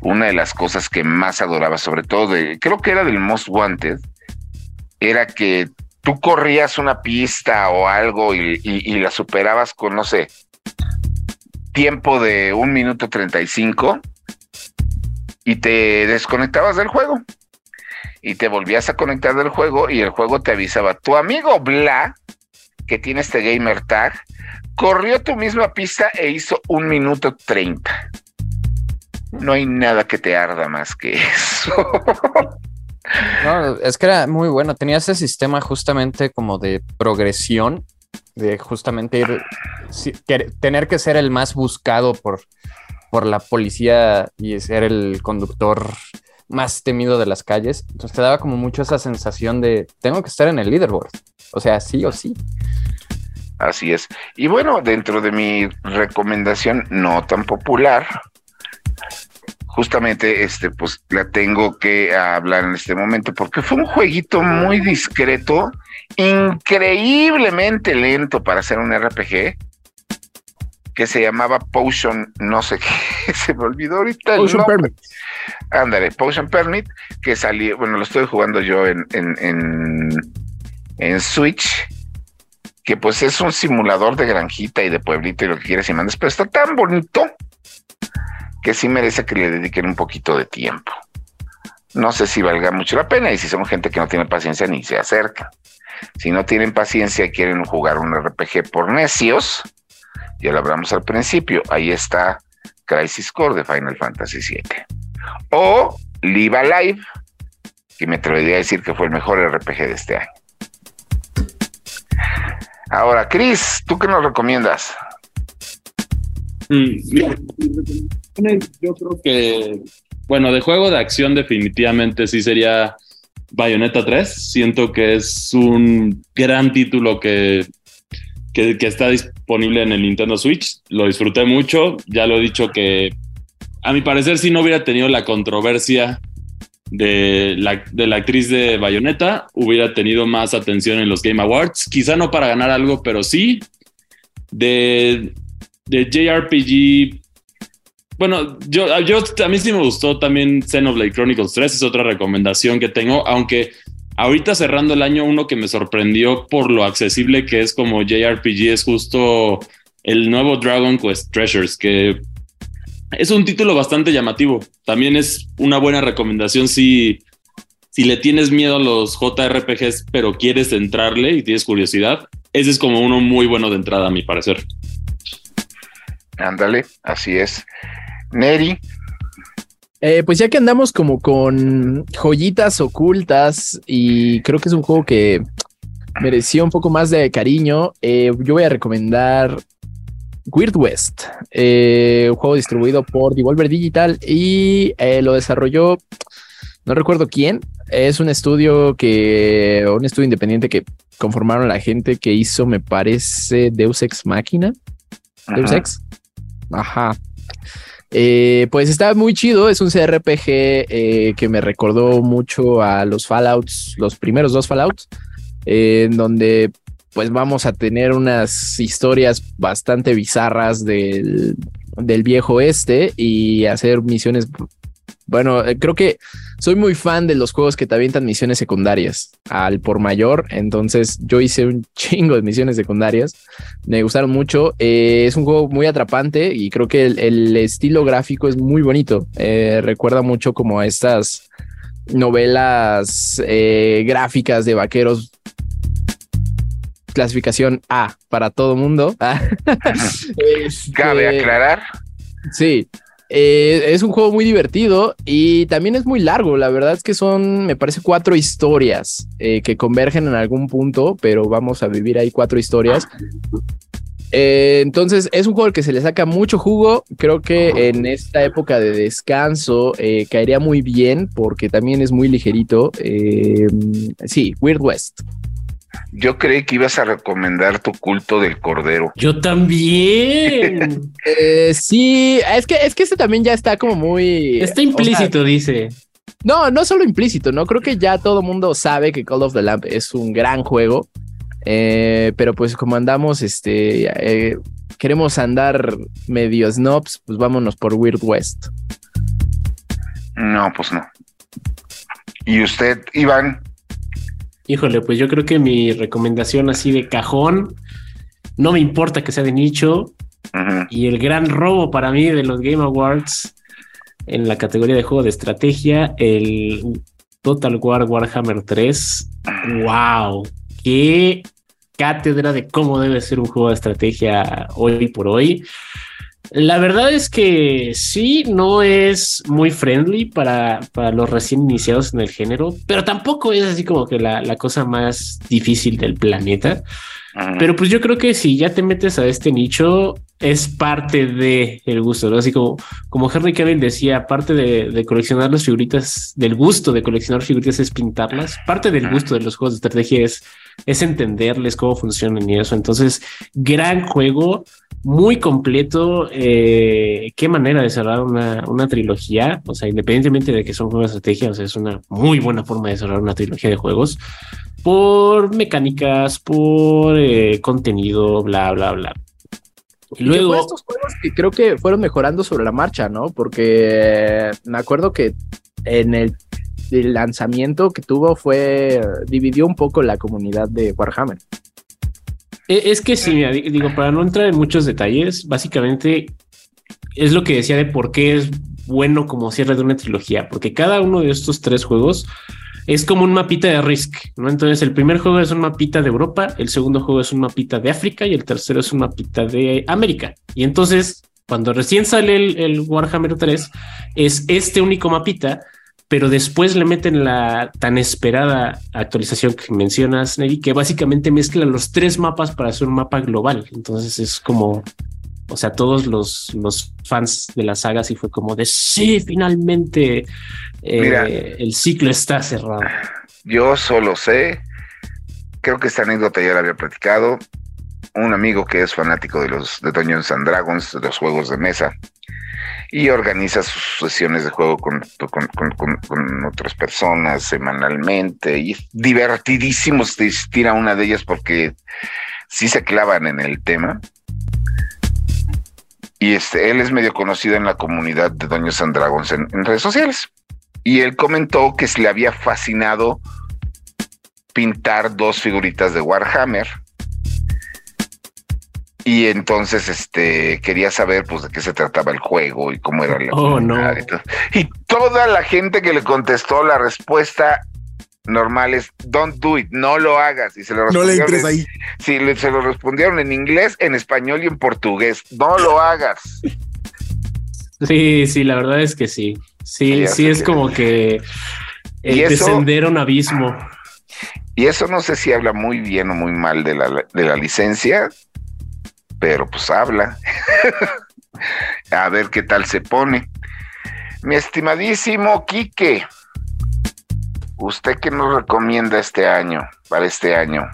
una de las cosas que más adoraba, sobre todo de, creo que era del Most Wanted, era que tú corrías una pista o algo y, la superabas con, no sé, tiempo de un minuto 35 y te desconectabas del juego. Y te volvías a conectar del juego y el juego te avisaba, tu amigo Bla, que tiene este gamer tag, corrió tu misma pista e hizo un minuto treinta. No hay nada que te arda más que eso. No, es que era muy bueno. Tenía ese sistema justamente como de progresión, de justamente ir, tener que ser el más buscado por, por la policía y ser el conductor más temido de las calles. Entonces te daba como mucho esa sensación de tengo que estar en el leaderboard. O sea, sí o sí. Así es. Y bueno, dentro de mi recomendación no tan popular, justamente este, pues la tengo que hablar en este momento porque fue un jueguito muy discreto, increíblemente lento para hacer un RPG que se llamaba Potion, no sé qué, se me olvidó ahorita. Potion Permit. Ándale, Potion Permit, que salió, bueno, lo estoy jugando yo en, en, en, en Switch que pues es un simulador de granjita y de pueblito y lo que quieres y mandes, pero está tan bonito que sí merece que le dediquen un poquito de tiempo. No sé si valga mucho la pena y si son gente que no tiene paciencia ni se acerca. Si no tienen paciencia y quieren jugar un RPG por necios, ya lo hablamos al principio, ahí está Crisis Core de Final Fantasy VII. O Live Alive, que me atrevería a decir que fue el mejor RPG de este año. Ahora, Chris, ¿tú qué nos recomiendas? Mm, yo creo que, bueno, de juego de acción definitivamente sí sería Bayonetta 3. Siento que es un gran título que, que, que, está disponible en el Nintendo Switch. Lo disfruté mucho. Ya lo he dicho que a mi parecer si no hubiera tenido la controversia de la, de la actriz de Bayonetta hubiera tenido más atención en los Game Awards. Quizá no para ganar algo, pero sí. De, de JRPG. Bueno, yo, yo a mí sí me gustó también Xenoblade Chronicles 3, es otra recomendación que tengo, aunque ahorita cerrando el año uno que me sorprendió por lo accesible que es como JRPG es justo el nuevo Dragon Quest Treasures, que es un título bastante llamativo. También es una buena recomendación si, si le tienes miedo a los JRPGs, pero quieres entrarle y tienes curiosidad. Ese es como uno muy bueno de entrada, a mi parecer. Ándale, así es. Neri. Eh, pues ya que andamos como con joyitas ocultas y creo que es un juego que merecía un poco más de cariño, eh, yo voy a recomendar Weird West, eh, un juego distribuido por Devolver Digital y eh, lo desarrolló, no recuerdo quién, es un estudio que, un estudio independiente que conformaron la gente que hizo, me parece, Deus Ex Máquina. Deus Ex. Ajá. Eh, pues está muy chido, es un CRPG que me recordó mucho a los Fallouts, los primeros dos Fallouts, en donde pues vamos a tener unas historias bastante bizarras del, viejo este y hacer misiones. Bueno, eh, creo que soy muy fan de los juegos que te avientan misiones secundarias al por mayor. Entonces yo hice un chingo de misiones secundarias. Me gustaron mucho. Eh, es un juego muy atrapante y creo que el, estilo gráfico es muy bonito. Eh, recuerda mucho como a estas novelas gráficas de vaqueros clasificación A para todo mundo. Este, Cabe aclarar. Sí, eh, es un juego muy divertido y también es muy largo. La verdad es que son, me parece, cuatro historias eh, que convergen en algún punto, pero vamos a vivir ahí cuatro historias. Eh, entonces es un juego al que se le saca mucho jugo. Creo que en esta época de descanso caería muy bien porque también es muy ligerito. sí, Weird West. Yo creí que ibas a recomendar tu culto del cordero. Yo también. Eh, sí, es que es que este también ya está como muy. Está implícito, dice. No, no solo implícito, no creo que ya todo el mundo sabe que Call of the Lamp es un gran juego. Eh, pero pues como andamos, este, eh, queremos andar medio snobs, pues vámonos por Weird West. No, pues no. ¿Y usted, Iván? Híjole, pues yo creo que mi recomendación así de cajón, no me importa que sea de nicho, y el gran robo para mí de los Game Awards en la categoría de juego de estrategia, el Total War Warhammer 3. ¡Wow! ¡Qué cátedra de cómo debe ser un juego de estrategia hoy por hoy! La verdad es que sí, no es muy friendly para, para, los recién iniciados en el género, pero tampoco es así como que la, la cosa más difícil del planeta. Pero pues yo creo que si ya te metes a este nicho, es parte de el gusto, ¿no? Así como, como Henry Kevin decía, parte de, coleccionar las figuritas, del gusto de coleccionar figuritas es pintarlas, parte del gusto de los juegos de estrategia es, es entenderles cómo funcionan y eso. Entonces, gran juego, muy completo. Eh, qué manera de cerrar una, una, trilogía. O sea, independientemente de que son juegos de estrategia, o sea, es una muy buena forma de cerrar una trilogía de juegos por mecánicas, por eh, contenido, bla, bla, bla. Y luego estos juegos que creo que fueron mejorando sobre la marcha, ¿no? Porque me acuerdo que en el, lanzamiento que tuvo fue dividió un poco la comunidad de Warhammer. E, es que sí, digo, para no entrar en muchos detalles, básicamente es lo que decía de por qué es bueno como cierre de una trilogía, porque cada uno de estos tres juegos es como un mapita de Risk, ¿no? Entonces el primer juego es un mapita de Europa, el segundo juego es un mapita de África y el tercero es un mapita de América. Y entonces, cuando recién sale el, Warhammer 3, es este único mapita, pero después le meten la tan esperada actualización que mencionas, Neri, que básicamente mezcla los tres mapas para hacer un mapa global. Entonces es como o sea, todos los, los fans de la saga sí fue como de sí, finalmente eh, el ciclo está cerrado. Yo solo sé, creo que esta anécdota ya la había platicado. Un amigo que es fanático de los de Dungeons and Dragons, de los juegos de mesa, y organiza sus sesiones de juego con, con, otras personas semanalmente. Y es divertidísimo asistir a una de ellas porque sí se clavan en el tema. Y este, él es medio conocido en la comunidad de Doños and Dragons en, redes sociales. Y él comentó que se le había fascinado pintar dos figuritas de Warhammer. Y entonces este quería saber pues de qué se trataba el juego y cómo era la oh, no. y toda la gente que le contestó la respuesta normales, don't do it, no lo hagas. Y se lo no le entres ahí. Sí, se lo respondieron en inglés, en español y en portugués. No lo hagas. Sí, sí, la verdad es que sí. Sí, sí, es como que el descender un abismo. Y eso no sé si habla muy bien o muy mal de la, de la licencia, pero pues habla. A ver qué tal se pone. Mi estimadísimo Quique. ¿Usted qué nos recomienda este año, para este año?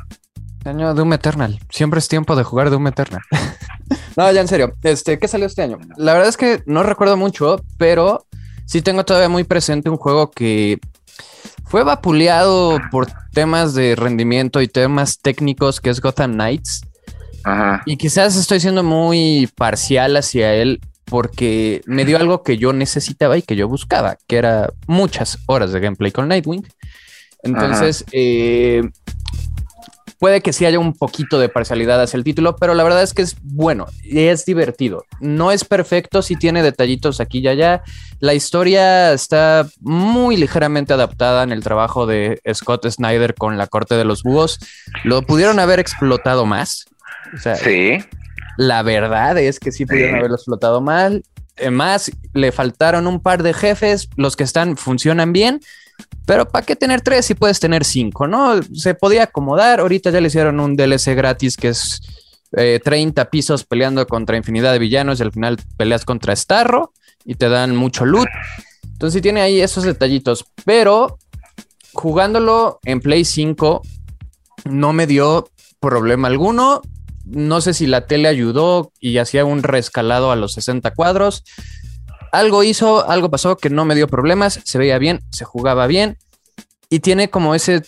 Año Doom Eternal. Siempre es tiempo de jugar Doom Eternal. no, ya en serio. Este, ¿qué salió este año? La verdad es que no recuerdo mucho, pero sí tengo todavía muy presente un juego que fue vapuleado por temas de rendimiento y temas técnicos, que es Gotham Knights. Ajá. Y quizás estoy siendo muy parcial hacia él, porque me dio algo que yo necesitaba y que yo buscaba, que era muchas horas de gameplay con Nightwing. Entonces, eh, puede que sí haya un poquito de parcialidad hacia el título, pero la verdad es que es bueno y es divertido. No es perfecto, sí tiene detallitos aquí y allá. La historia está muy ligeramente adaptada en el trabajo de Scott Snyder con la corte de los búhos. Lo pudieron haber explotado más. Sí. La verdad es que sí pudieron haberlo explotado mal. Más, le faltaron un par de jefes. Los que están funcionan bien. Pero ¿para qué tener tres si puedes tener cinco? ¿No? Se podía acomodar. Ahorita ya le hicieron un DLC gratis que es 30 eh, pisos peleando contra infinidad de villanos y al final peleas contra Starro y te dan mucho loot. Entonces sí tiene ahí esos detallitos. Pero jugándolo en Play 5 no me dio problema alguno no sé si la tele ayudó y hacía un rescalado a los 60 cuadros. Algo hizo, algo pasó que no me dio problemas, se veía bien, se jugaba bien y tiene como ese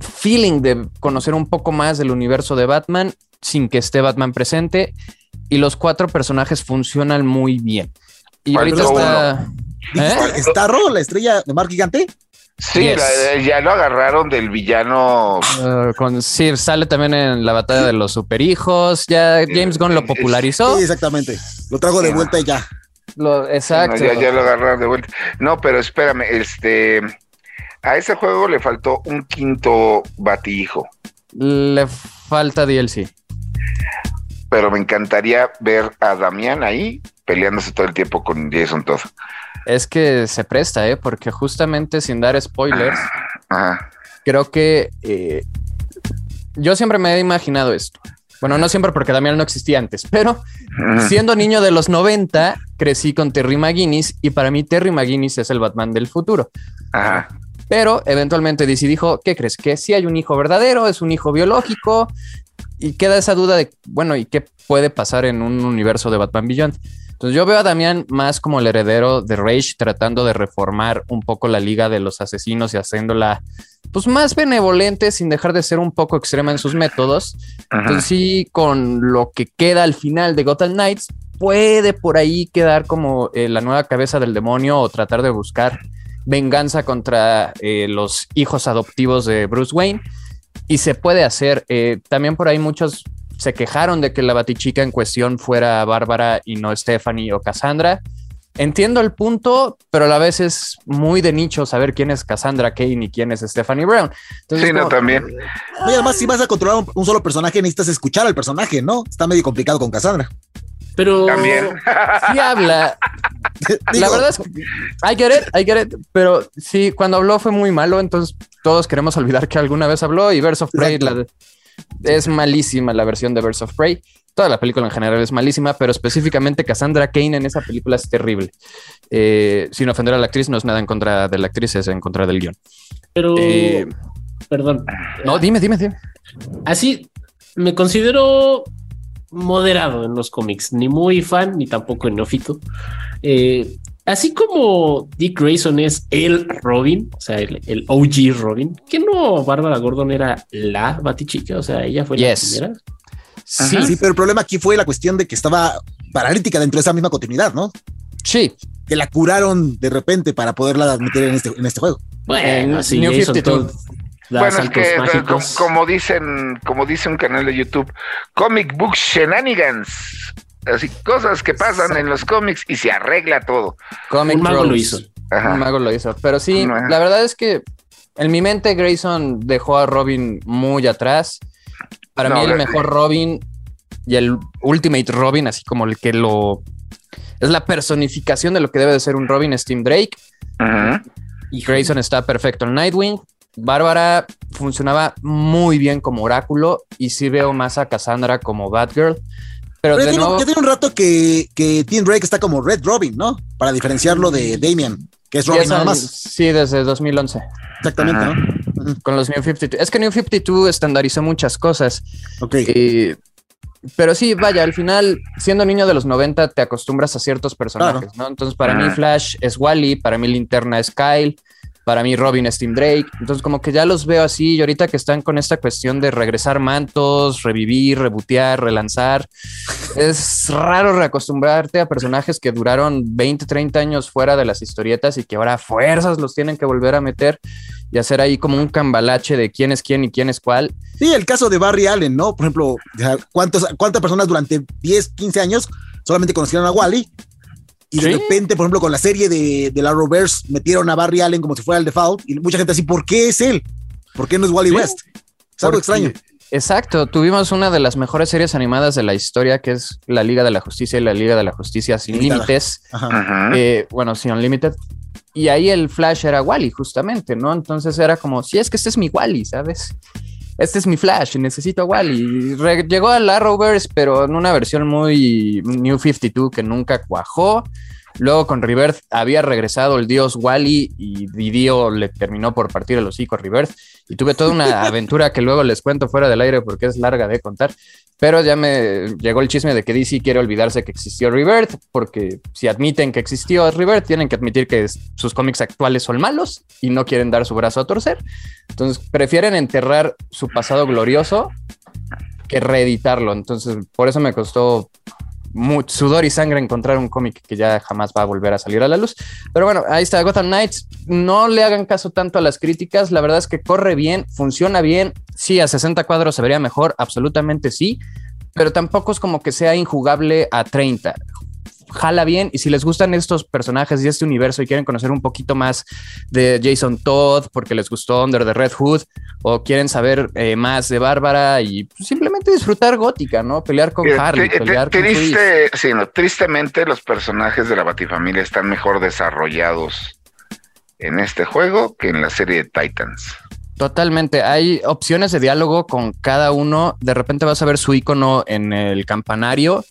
feeling de conocer un poco más del universo de Batman sin que esté Batman presente y los cuatro personajes funcionan muy bien. Y ahorita está... ¿Está la estrella de Mar Gigante? Sí, ya lo agarraron del villano. Uh, con, sí, sale también en la batalla de los superhijos. Ya James Gunn lo popularizó. Sí, exactamente. Lo trago de vuelta y ya. Lo, exacto. ya, ya, lo agarraron de vuelta. No, pero espérame, este. A ese juego le faltó un quinto batihijo. Le falta DLC. Pero me encantaría ver a Damián ahí peleándose todo el tiempo con Jason Todd. Es que se presta, ¿eh? Porque justamente sin dar spoilers, creo que eh, yo siempre me he imaginado esto. Bueno, no siempre porque Damián no existía antes, pero siendo niño de los 90, crecí con Terry McGuinness y para mí Terry McGuinness es el Batman del futuro. Ajá. Pero eventualmente DC dijo, ¿qué crees? Que si hay un hijo verdadero, es un hijo biológico y queda esa duda de, bueno, ¿y qué puede pasar en un universo de Batman Beyond? Entonces yo veo a Damián más como el heredero de Rage tratando de reformar un poco la liga de los asesinos y haciéndola pues más benevolente sin dejar de ser un poco extrema en sus métodos. Entonces sí, con lo que queda al final de Gotham Knights, puede por ahí quedar como eh, la nueva cabeza del demonio o tratar de buscar venganza contra eh, los hijos adoptivos de Bruce Wayne. Y se puede hacer. Eh, también por ahí muchos se quejaron de que la batichica en cuestión fuera Bárbara y no Stephanie o Cassandra. Entiendo el punto, pero a la vez es muy de nicho saber quién es Cassandra Kane y quién es Stephanie Brown. sí, no, también. Y además, si vas a controlar un, solo personaje, necesitas escuchar al personaje, ¿no? Está medio complicado con Cassandra. Pero también. Sí habla. la verdad es que I get it, I get it, pero sí, cuando habló fue muy malo, entonces todos queremos olvidar que alguna vez habló y Verse of Prey la, es malísima la versión de Birds of Prey. Toda la película en general es malísima, pero específicamente Cassandra Kane en esa película es terrible. Eh, sin ofender a la actriz, no es nada en contra de la actriz, es en contra del guion. Pero, eh, perdón. No, dime, dime, dime. Así, me considero moderado en los cómics, ni muy fan, ni tampoco neófito. Eh, así como Dick Grayson es el Robin, o sea, el, OG Robin, que no Bárbara Gordon era la Batichica, o sea, ella fue la primera. Sí. sí, pero el problema aquí fue la cuestión de que estaba paralítica dentro de esa misma continuidad, ¿no? Sí. Que la curaron de repente para poderla meter en este, en este juego. Bueno, sí, New bueno, es que como, dicen, como dice un canal de YouTube, Comic Book Shenanigans. Así, cosas que pasan en los cómics y se arregla todo. Comic un mago lo hizo. Un mago lo hizo. Pero sí, la verdad es que en mi mente Grayson dejó a Robin muy atrás. Para mí el mejor Robin y el Ultimate Robin, así como el que lo... Es la personificación de lo que debe de ser un Robin, es Tim Drake. Y Grayson está perfecto en Nightwing. Bárbara funcionaba muy bien como oráculo y sí veo más a Cassandra como Batgirl. Pero, ya, tiene, un rato que, que Tim Drake está como Red Robin, ¿no? Para diferenciarlo de Damian, que es Robin nada más. Sí, desde 2011. Exactamente, ¿no? Con los New 52. Es que New 52 estandarizó muchas cosas. Ok. pero sí, vaya, al final, siendo niño de los 90, te acostumbras a ciertos personajes, ¿no? Entonces, para mí, Flash es Wally, para mí, Linterna es Kyle, para mí Robin es Tim Drake. Entonces como que ya los veo así y ahorita que están con esta cuestión de regresar mantos, revivir, rebotear, relanzar, es raro reacostumbrarte a personajes que duraron 20, 30 años fuera de las historietas y que ahora a fuerzas los tienen que volver a meter y hacer ahí como un cambalache de quién es quién y quién es cuál. Sí, el caso de Barry Allen, ¿no? Por ejemplo, ¿cuántos, ¿cuántas personas durante 10, 15 años solamente conocieron a Wally y de repente, por ejemplo, con la serie de, de la Roverse, metieron a Barry Allen como si fuera el default. Y mucha gente así, ¿por qué es él? ¿Por qué no es Wally West? Es algo extraño. Exacto, tuvimos una de las mejores series animadas de la historia, que es la Liga de la Justicia y la Liga de la Justicia sin límites. Eh, bueno, sin Unlimited. Y ahí el Flash era Wally, justamente, ¿no? Entonces era como, si es que este es mi Wally, ¿sabes? Este es mi Flash, necesito a Wally. llegó a la Arrowverse, pero en una versión muy New 52 que nunca cuajó. Luego con Rebirth había regresado el dios Wally y Didio le terminó por partir el hocico a Rebirth. Y tuve toda una aventura que luego les cuento fuera del aire porque es larga de contar. Pero ya me llegó el chisme de que DC quiere olvidarse que existió Rebirth, porque si admiten que existió Rebirth, tienen que admitir que sus cómics actuales son malos y no quieren dar su brazo a torcer. Entonces prefieren enterrar su pasado glorioso que reeditarlo. Entonces, por eso me costó mucho sudor y sangre encontrar un cómic que ya jamás va a volver a salir a la luz. Pero bueno, ahí está Gotham Knights. No le hagan caso tanto a las críticas. La verdad es que corre bien, funciona bien. Sí, a 60 cuadros se vería mejor, absolutamente sí. Pero tampoco es como que sea injugable a 30 jala bien. Y si les gustan estos personajes y este universo y quieren conocer un poquito más de Jason Todd porque les gustó Under the Red Hood o quieren saber eh, más de Bárbara y simplemente disfrutar Gótica, ¿no? Pelear con Harley, pelear con sí, no, Tristemente los personajes de la Batifamilia están mejor desarrollados en este juego que en la serie de Titans. Totalmente. Hay opciones de diálogo con cada uno. De repente vas a ver su icono en el campanario.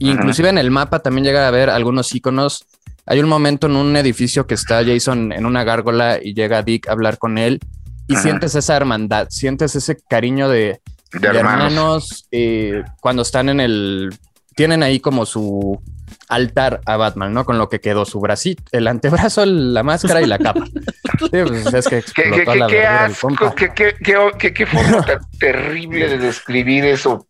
Inclusive en el mapa también llega a ver algunos iconos. Hay un momento en un edificio que está Jason en una gárgola y llega Dick a hablar con él y sientes esa hermandad, sientes ese cariño de, hermanos, eh, cuando están en el... Tienen ahí como su altar a Batman, ¿no? Con lo que quedó su bracito, el antebrazo, la máscara y la capa. Sí, pues es que ¿Qué, qué, qué, asco, qué, qué, qué, forma tan terrible de describir eso.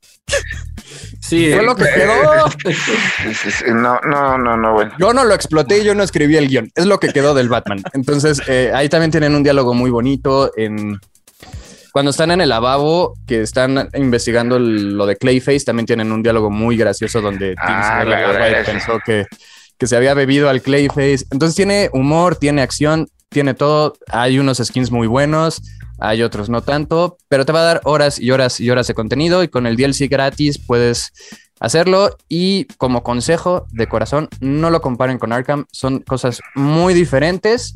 Sí, fue lo que quedó. No, no, no, no, bueno. Yo no lo exploté, yo no escribí el guion. Es lo que quedó del Batman. Entonces, eh, ahí también tienen un diálogo muy bonito en cuando están en el lavabo, que están investigando lo de Clayface, también tienen un diálogo muy gracioso donde ah, pensó que, que se había bebido al Clayface. Entonces tiene humor, tiene acción, tiene todo. Hay unos skins muy buenos, hay otros no tanto, pero te va a dar horas y horas y horas de contenido y con el DLC gratis puedes hacerlo y como consejo de corazón, no lo comparen con Arkham, son cosas muy diferentes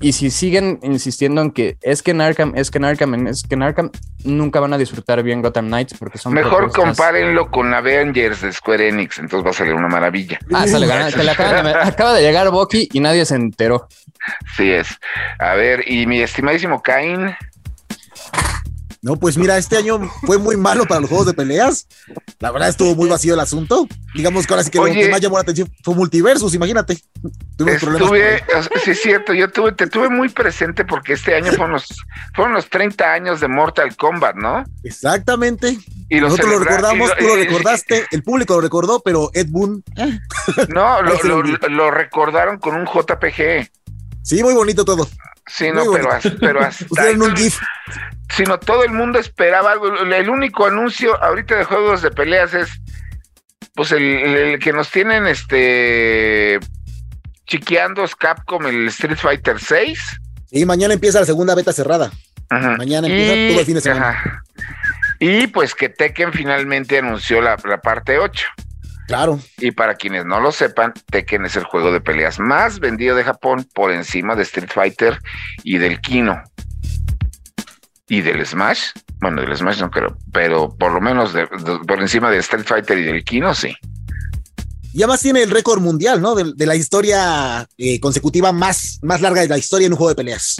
y si siguen insistiendo en que es que en Arkham, es que en Arkham, es que en Arkham, nunca van a disfrutar bien Gotham Knights porque son. Mejor compárenlo con Avengers de Square Enix, entonces va a salir una maravilla. Ah, sale, acaba de llegar Bucky y nadie se enteró. Sí es. A ver, y mi estimadísimo Cain. No, pues mira, este año fue muy malo para los juegos de peleas. La verdad estuvo muy vacío el asunto. Digamos que ahora sí que lo que más llamó la atención fue Multiversus, imagínate. Tuve estuve, sí es cierto, yo tuve, te tuve muy presente porque este año fueron los, fueron los 30 años de Mortal Kombat, ¿no? Exactamente. Y Nosotros lo recordamos, tú lo recordaste, el público lo recordó, pero Ed Boon. No, lo, lo, recordaron con un JPG. Sí, muy bonito todo. Sí, no, pero, pero hasta un GIF sino todo el mundo esperaba algo. El único anuncio ahorita de juegos de peleas es pues el, que nos tienen este chiqueando es Capcom el Street Fighter 6. Y mañana empieza la segunda beta cerrada. Mañana empieza todo el fin de semana. Y pues que Tekken finalmente anunció la, la parte 8. Claro. Y para quienes no lo sepan, Tekken es el juego de peleas más vendido de Japón por encima de Street Fighter y del Kino y del Smash. Bueno, del Smash no creo, pero por lo menos por encima de Street Fighter y del Kino, sí. Y además tiene el récord mundial, ¿no? De, la historia eh, consecutiva más, más larga de la historia en un juego de peleas.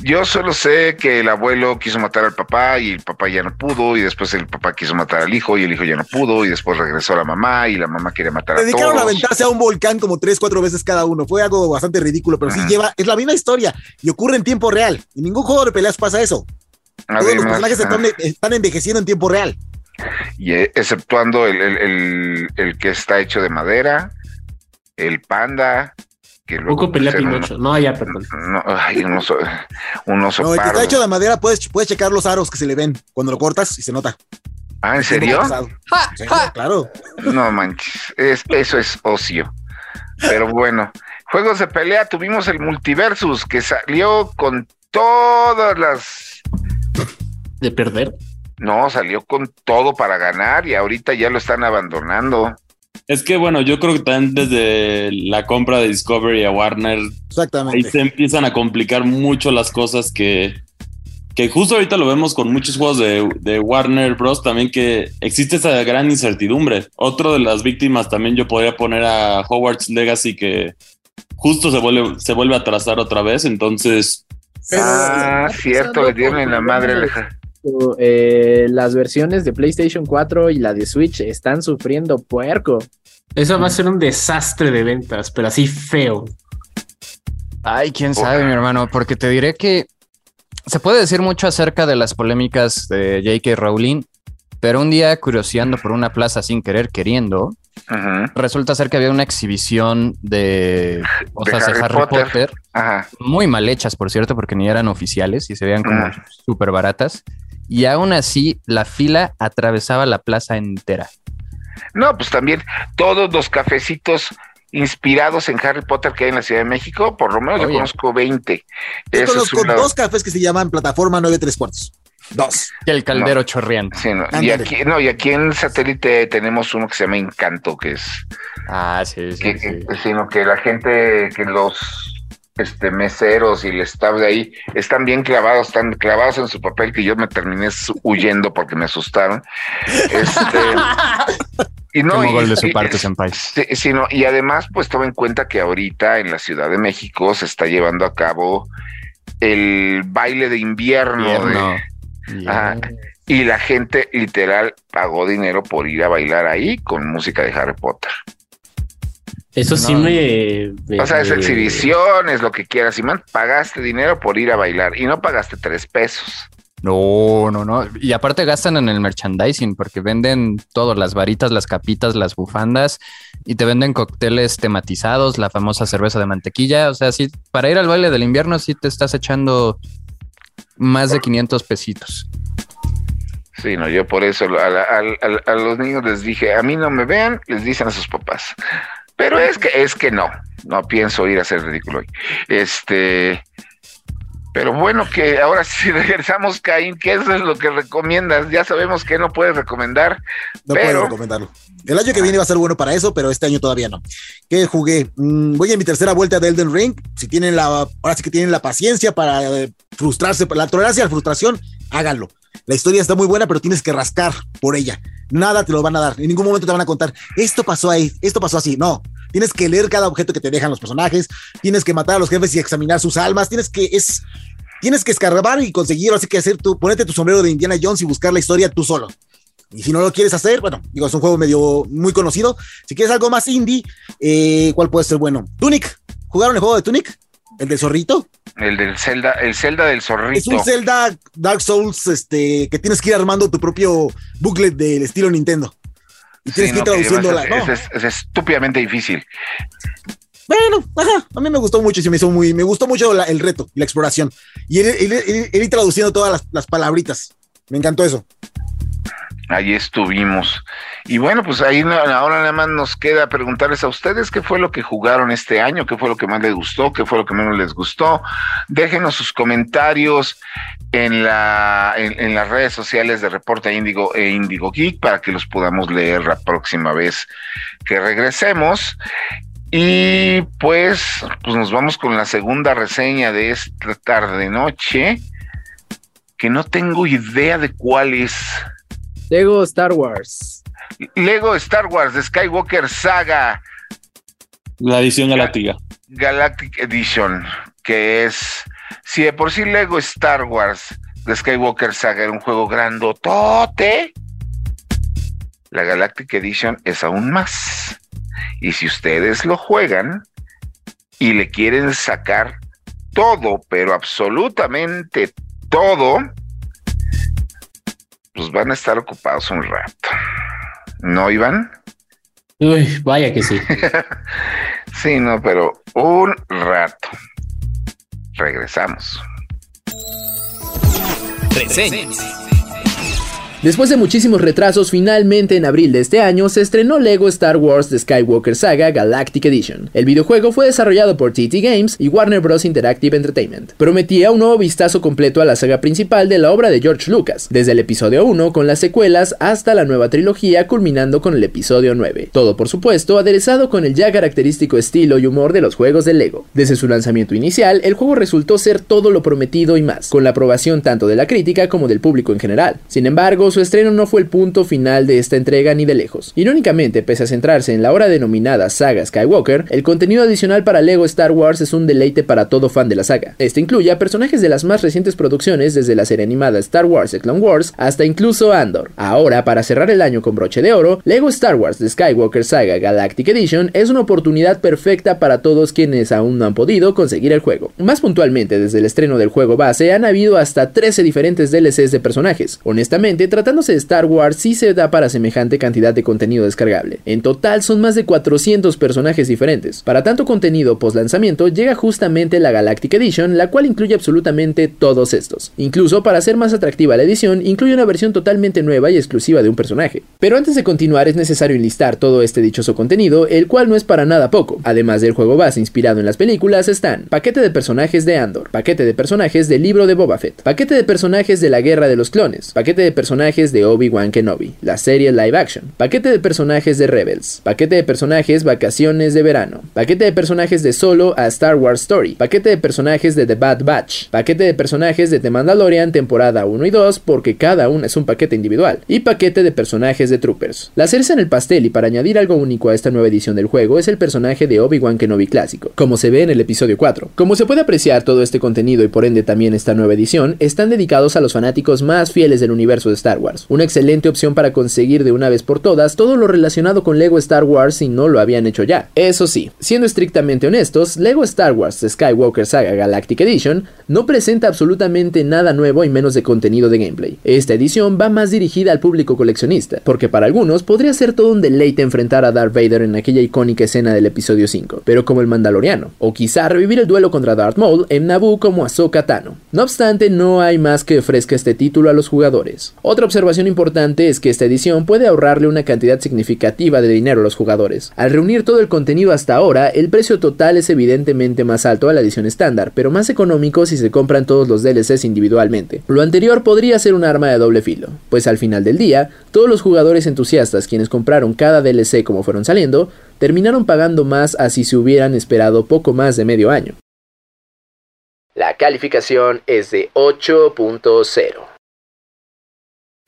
Yo solo sé que el abuelo quiso matar al papá y el papá ya no pudo, y después el papá quiso matar al hijo y el hijo ya no pudo, y después regresó la mamá y la mamá quiere matar a todos. Dedicaron a aventarse a un volcán como tres, cuatro veces cada uno. Fue algo bastante ridículo, pero sí lleva, es la misma historia y ocurre en tiempo real. En ningún juego de peleas pasa eso. Todos los personajes están, envejeciendo en tiempo real. Y eh, exceptuando el, el que está hecho de madera, el panda, poco pelea Pinocho. No, ya, perdón. No, ay, un oso, un oso No, el que está hecho de madera, puedes, puedes checar los aros que se le ven cuando lo cortas y se nota. Ah, ¿en serio? claro. No manches, es, eso es ocio. Pero bueno, juegos de pelea, tuvimos el Multiversus que salió con todas las... ¿De perder? No, salió con todo para ganar y ahorita ya lo están abandonando. Es que bueno, yo creo que también desde la compra de Discovery a Warner, Exactamente. ahí se empiezan a complicar mucho las cosas que, que justo ahorita lo vemos con muchos juegos de, Warner Bros. también que existe esa gran incertidumbre. Otro de las víctimas también yo podría poner a Hogwarts Legacy que justo se vuelve, se vuelve a trazar otra vez, entonces... ah, cierto, le dieron en la madre eh, las versiones de PlayStation 4 y la de Switch están sufriendo puerco. Eso va a ser un desastre de ventas, pero así feo. Ay, quién sabe, mi hermano, porque te diré que se puede decir mucho acerca de las polémicas de J.K. Rowling, pero un día curioseando por una plaza sin querer queriendo, resulta ser que había una exhibición de cosas de Harry, Potter, muy mal hechas, por cierto, porque ni eran oficiales y se veían como súper baratas y aún así la fila atravesaba la plaza entera. No, pues también todos los cafecitos inspirados en Harry Potter que hay en la Ciudad de México, por lo menos yo conozco 20. Yo conozco dos cafés que se llaman Plataforma 9 3 cuartos. Dos. Y el caldero chorreando. Y aquí, no, y aquí en satélite tenemos uno que se llama Encanto, que es. Ah, sí, sí. Sino que la gente, que los este meseros y el staff de ahí están bien clavados, están clavados en su papel que yo me terminé huyendo porque me asustaron. Este, y no, y, de su parte, y además, pues toma en cuenta que ahorita en la Ciudad de México se está llevando a cabo el baile de invierno. y la gente literal pagó dinero por ir a bailar ahí con música de Harry Potter. Eso sí me, O sea, es exhibición, es lo que quieras. Y man, pagaste dinero por ir a bailar y no pagaste tres pesos. No, no, no. Y aparte gastan en el merchandising porque venden todo, las varitas, las capitas, las bufandas y te venden cócteles tematizados, la famosa cerveza de mantequilla. O sea, sí, para ir al baile del invierno sí te estás echando más de 500 pesitos. Sí, no, yo por eso a, a, los niños les dije, a mí no me vean, les dicen a sus papás. Pero es que, es que no, no pienso ir a hacer ridículo hoy. Este, pero bueno, que ahora si regresamos, Caín, ¿qué es lo que recomiendas? Ya sabemos que no puedes recomendar. No puedo recomendarlo. El año que viene va a ser bueno para eso, pero este año todavía no. ¿Qué jugué? Mm, voy a mi tercera vuelta de Elden Ring. Si tienen la, ahora sí que tienen la paciencia para eh, frustrarse, la tolerancia a la frustración, háganlo. La historia está muy buena, pero tienes que rascar por ella. Nada te lo van a dar. En ningún momento te van a contar, esto pasó ahí, esto pasó así. No, tienes que leer cada objeto que te dejan los personajes, tienes que matar a los jefes y examinar sus almas, tienes que, es, tienes que escarbar y conseguir, así que hacer tu, ponerte tu sombrero de Indiana Jones y buscar la historia tú solo. Y si no lo quieres hacer, bueno, digo, es un juego medio muy conocido. Si quieres algo más indie, eh, ¿cuál puede ser bueno? Tunic. ¿Jugaron el juego de Tunic? ¿El del zorrito? El del Zelda, el Zelda del zorrito. Es un Zelda Dark Souls, este, que tienes que ir armando tu propio booklet del estilo Nintendo. Y tienes que ir traduciendo la. Es, estúpidamente difícil. Bueno, ajá, a mí me gustó mucho, y me hizo muy, me gustó mucho el reto la exploración. Y ir, traduciendo todas las, las palabritas. Me encantó eso. Ahí estuvimos. Y bueno, pues ahí ahora nada más nos queda preguntarles a ustedes qué fue lo que jugaron este año, qué fue lo que más les gustó, qué fue lo que menos les gustó. Déjenos sus comentarios en, la, en, las redes sociales de Reporta Índigo e Índigo Geek para que los podamos leer la próxima vez que regresemos. Y pues, pues nos vamos con la segunda reseña de esta tarde noche, que no tengo idea de cuál es. Lego Star Wars. Lego Star Wars de Skywalker Saga. La edición galáctica. Galactic Edition, que es, si de por sí Lego Star Wars de Skywalker Saga era un juego grandotote, la Galactic Edition es aún más. Y si ustedes lo juegan y le quieren sacar todo, pero absolutamente todo, pues van a estar ocupados un rato. ¿No, Iván? Uy, vaya que sí. sí, no, pero un rato. Regresamos. Reseñas. Después de muchísimos retrasos, finalmente en abril de este año se estrenó Lego Star Wars The Skywalker Saga Galactic Edition. El videojuego fue desarrollado por TT Games y Warner Bros. Interactive Entertainment. Prometía un nuevo vistazo completo a la saga principal de la obra de George Lucas, desde el episodio 1 con las secuelas hasta la nueva trilogía culminando con el episodio 9. Todo por supuesto aderezado con el ya característico estilo y humor de los juegos de Lego. Desde su lanzamiento inicial, el juego resultó ser todo lo prometido y más, con la aprobación tanto de la crítica como del público en general. Sin embargo, su estreno no fue el punto final de esta entrega ni de lejos. Irónicamente, pese a centrarse en la ahora denominada saga Skywalker, el contenido adicional para Lego Star Wars es un deleite para todo fan de la saga. Este incluye a personajes de las más recientes producciones desde la serie animada Star Wars The Clone Wars hasta incluso Andor. Ahora, para cerrar el año con broche de oro, Lego Star Wars The Skywalker Saga Galactic Edition es una oportunidad perfecta para todos quienes aún no han podido conseguir el juego. Más puntualmente, desde el estreno del juego base han habido hasta 13 diferentes DLCs de personajes. Honestamente, tratándose de Star Wars sí se da para semejante cantidad de contenido descargable. En total son más de 400 personajes diferentes. Para tanto contenido post lanzamiento llega justamente la Galactic Edition, la cual incluye absolutamente todos estos. Incluso para hacer más atractiva la edición, incluye una versión totalmente nueva y exclusiva de un personaje. Pero antes de continuar es necesario enlistar todo este dichoso contenido, el cual no es para nada poco. Además del juego base inspirado en las películas están paquete de personajes de Andor, paquete de personajes del libro de Boba Fett, paquete de personajes de la Guerra de los Clones, paquete de personajes personajes de Obi-Wan Kenobi, la serie live action, paquete de personajes de Rebels, paquete de personajes Vacaciones de Verano, paquete de personajes de Solo a Star Wars Story, paquete de personajes de The Bad Batch, paquete de personajes de The Mandalorian temporada 1 y 2 porque cada uno es un paquete individual, y paquete de personajes de Troopers. La cereza en el pastel y para añadir algo único a esta nueva edición del juego es el personaje de Obi-Wan Kenobi clásico, como se ve en el episodio 4. Como se puede apreciar todo este contenido y por ende también esta nueva edición, están dedicados a los fanáticos más fieles del universo de Star Wars. Una excelente opción para conseguir de una vez por todas todo lo relacionado con Lego Star Wars si no lo habían hecho ya. Eso sí, siendo estrictamente honestos, Lego Star Wars Skywalker Saga Galactic Edition no presenta absolutamente nada nuevo y menos de contenido de gameplay. Esta edición va más dirigida al público coleccionista, porque para algunos podría ser todo un deleite enfrentar a Darth Vader en aquella icónica escena del episodio 5, pero como el Mandaloriano, o quizá revivir el duelo contra Darth Maul en Naboo como Ahsoka Tano. No obstante, no hay más que ofrezca este título a los jugadores. Observación importante es que esta edición puede ahorrarle una cantidad significativa de dinero a los jugadores. Al reunir todo el contenido hasta ahora, el precio total es evidentemente más alto a la edición estándar, pero más económico si se compran todos los DLCs individualmente. Lo anterior podría ser un arma de doble filo, pues al final del día, todos los jugadores entusiastas quienes compraron cada DLC como fueron saliendo, terminaron pagando más así se hubieran esperado poco más de medio año. La calificación es de 8.0.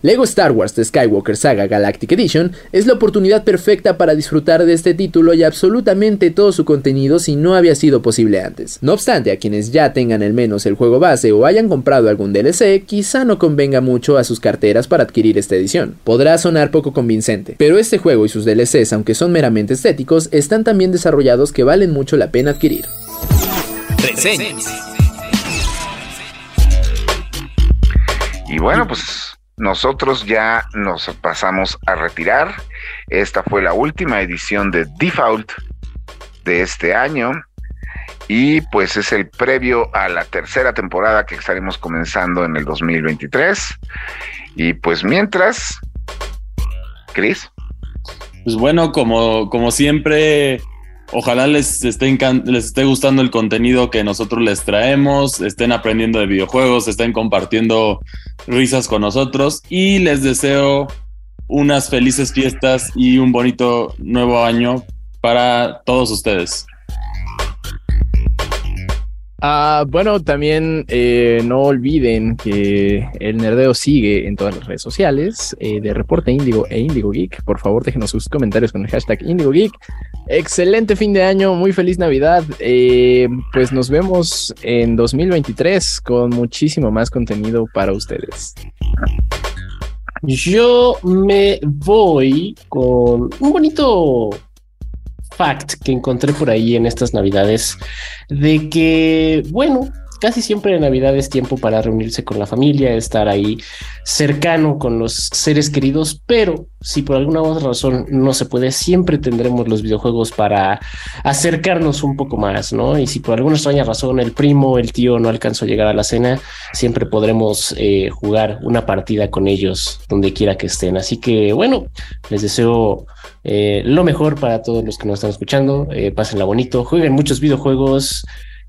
Lego Star Wars The Skywalker Saga Galactic Edition es la oportunidad perfecta para disfrutar de este título y absolutamente todo su contenido si no había sido posible antes. No obstante, a quienes ya tengan al menos el juego base o hayan comprado algún DLC, quizá no convenga mucho a sus carteras para adquirir esta edición. Podrá sonar poco convincente, pero este juego y sus DLCs, aunque son meramente estéticos, están tan bien desarrollados que valen mucho la pena adquirir. Y bueno, pues nosotros ya nos pasamos a retirar. Esta fue la última edición de Default de este año. Y pues es el previo a la tercera temporada que estaremos comenzando en el 2023. Y pues mientras, Chris. Pues bueno, como, como siempre, Ojalá les esté, les esté gustando el contenido que nosotros les traemos, estén aprendiendo de videojuegos, estén compartiendo risas con nosotros y les deseo unas felices fiestas y un bonito nuevo año para todos ustedes. Ah, bueno, también eh, no olviden que el Nerdeo sigue en todas las redes sociales eh, de Reporte Índigo e Índigo Geek. Por favor, déjenos sus comentarios con el hashtag Índigo Geek. Excelente fin de año, muy feliz Navidad. Eh, pues nos vemos en 2023 con muchísimo más contenido para ustedes. Yo me voy con un bonito fact que encontré por ahí en estas navidades de que, bueno, casi siempre en Navidad es tiempo para reunirse con la familia, estar ahí cercano con los seres queridos, pero si por alguna otra razón no se puede, siempre tendremos los videojuegos para acercarnos un poco más, ¿no? Y si por alguna extraña razón el primo, el tío no alcanzó a llegar a la cena, siempre podremos eh, jugar una partida con ellos donde quiera que estén. Así que bueno, les deseo eh, lo mejor para todos los que nos están escuchando. Eh, pásenla bonito, jueguen muchos videojuegos.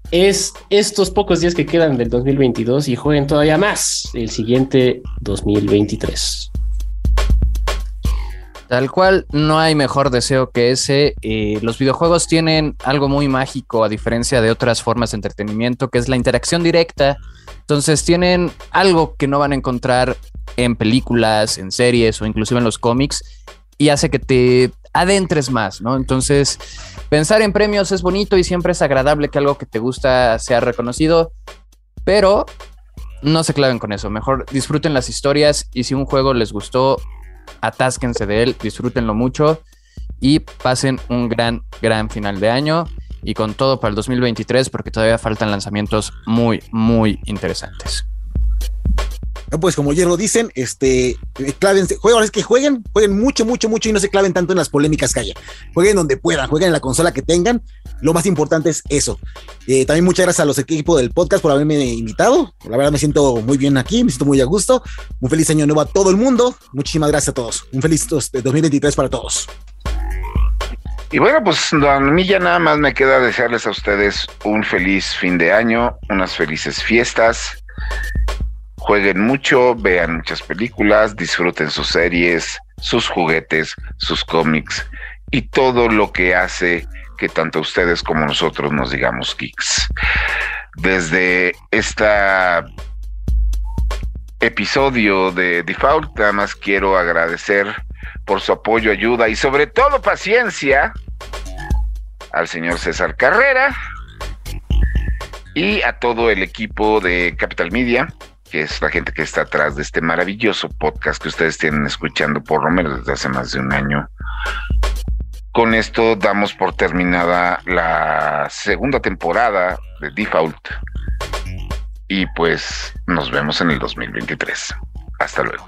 Es estos pocos días que quedan del 2022 y jueguen todavía más el siguiente 2023. Tal cual, no hay mejor deseo que ese. Eh, los videojuegos tienen algo muy mágico a diferencia de otras formas de entretenimiento, que es la interacción directa. Entonces tienen algo que no van a encontrar en películas, en series o inclusive en los cómics y hace que te adentres más, ¿no? Entonces, pensar en premios es bonito y siempre es agradable que algo que te gusta sea reconocido, pero no se claven con eso. Mejor disfruten las historias y si un juego les gustó, atásquense de él, disfrútenlo mucho y pasen un gran, gran final de año y con todo para el 2023 porque todavía faltan lanzamientos muy, muy interesantes. Pues como ya lo dicen, este, eh, clávense, jueguen, es que jueguen, jueguen mucho, mucho, mucho y no se claven tanto en las polémicas que haya. Jueguen donde puedan, jueguen en la consola que tengan. Lo más importante es eso. Eh, también muchas gracias a los equipos del podcast por haberme invitado. La verdad me siento muy bien aquí, me siento muy a gusto. Un feliz año nuevo a todo el mundo. Muchísimas gracias a todos. Un feliz 2023 para todos. Y bueno, pues a mí ya nada más me queda desearles a ustedes un feliz fin de año, unas felices fiestas Jueguen mucho, vean muchas películas, disfruten sus series, sus juguetes, sus cómics y todo lo que hace que tanto ustedes como nosotros nos digamos geeks. Desde esta episodio de Default, nada más quiero agradecer por su apoyo, ayuda y sobre todo paciencia al señor César Carrera y a todo el equipo de Capital Media, que es la gente que está atrás de este maravilloso podcast que ustedes tienen escuchando por lo menos desde hace más de un año. Con esto damos por terminada la segunda temporada de Default. Y pues nos vemos en el 2023. Hasta luego.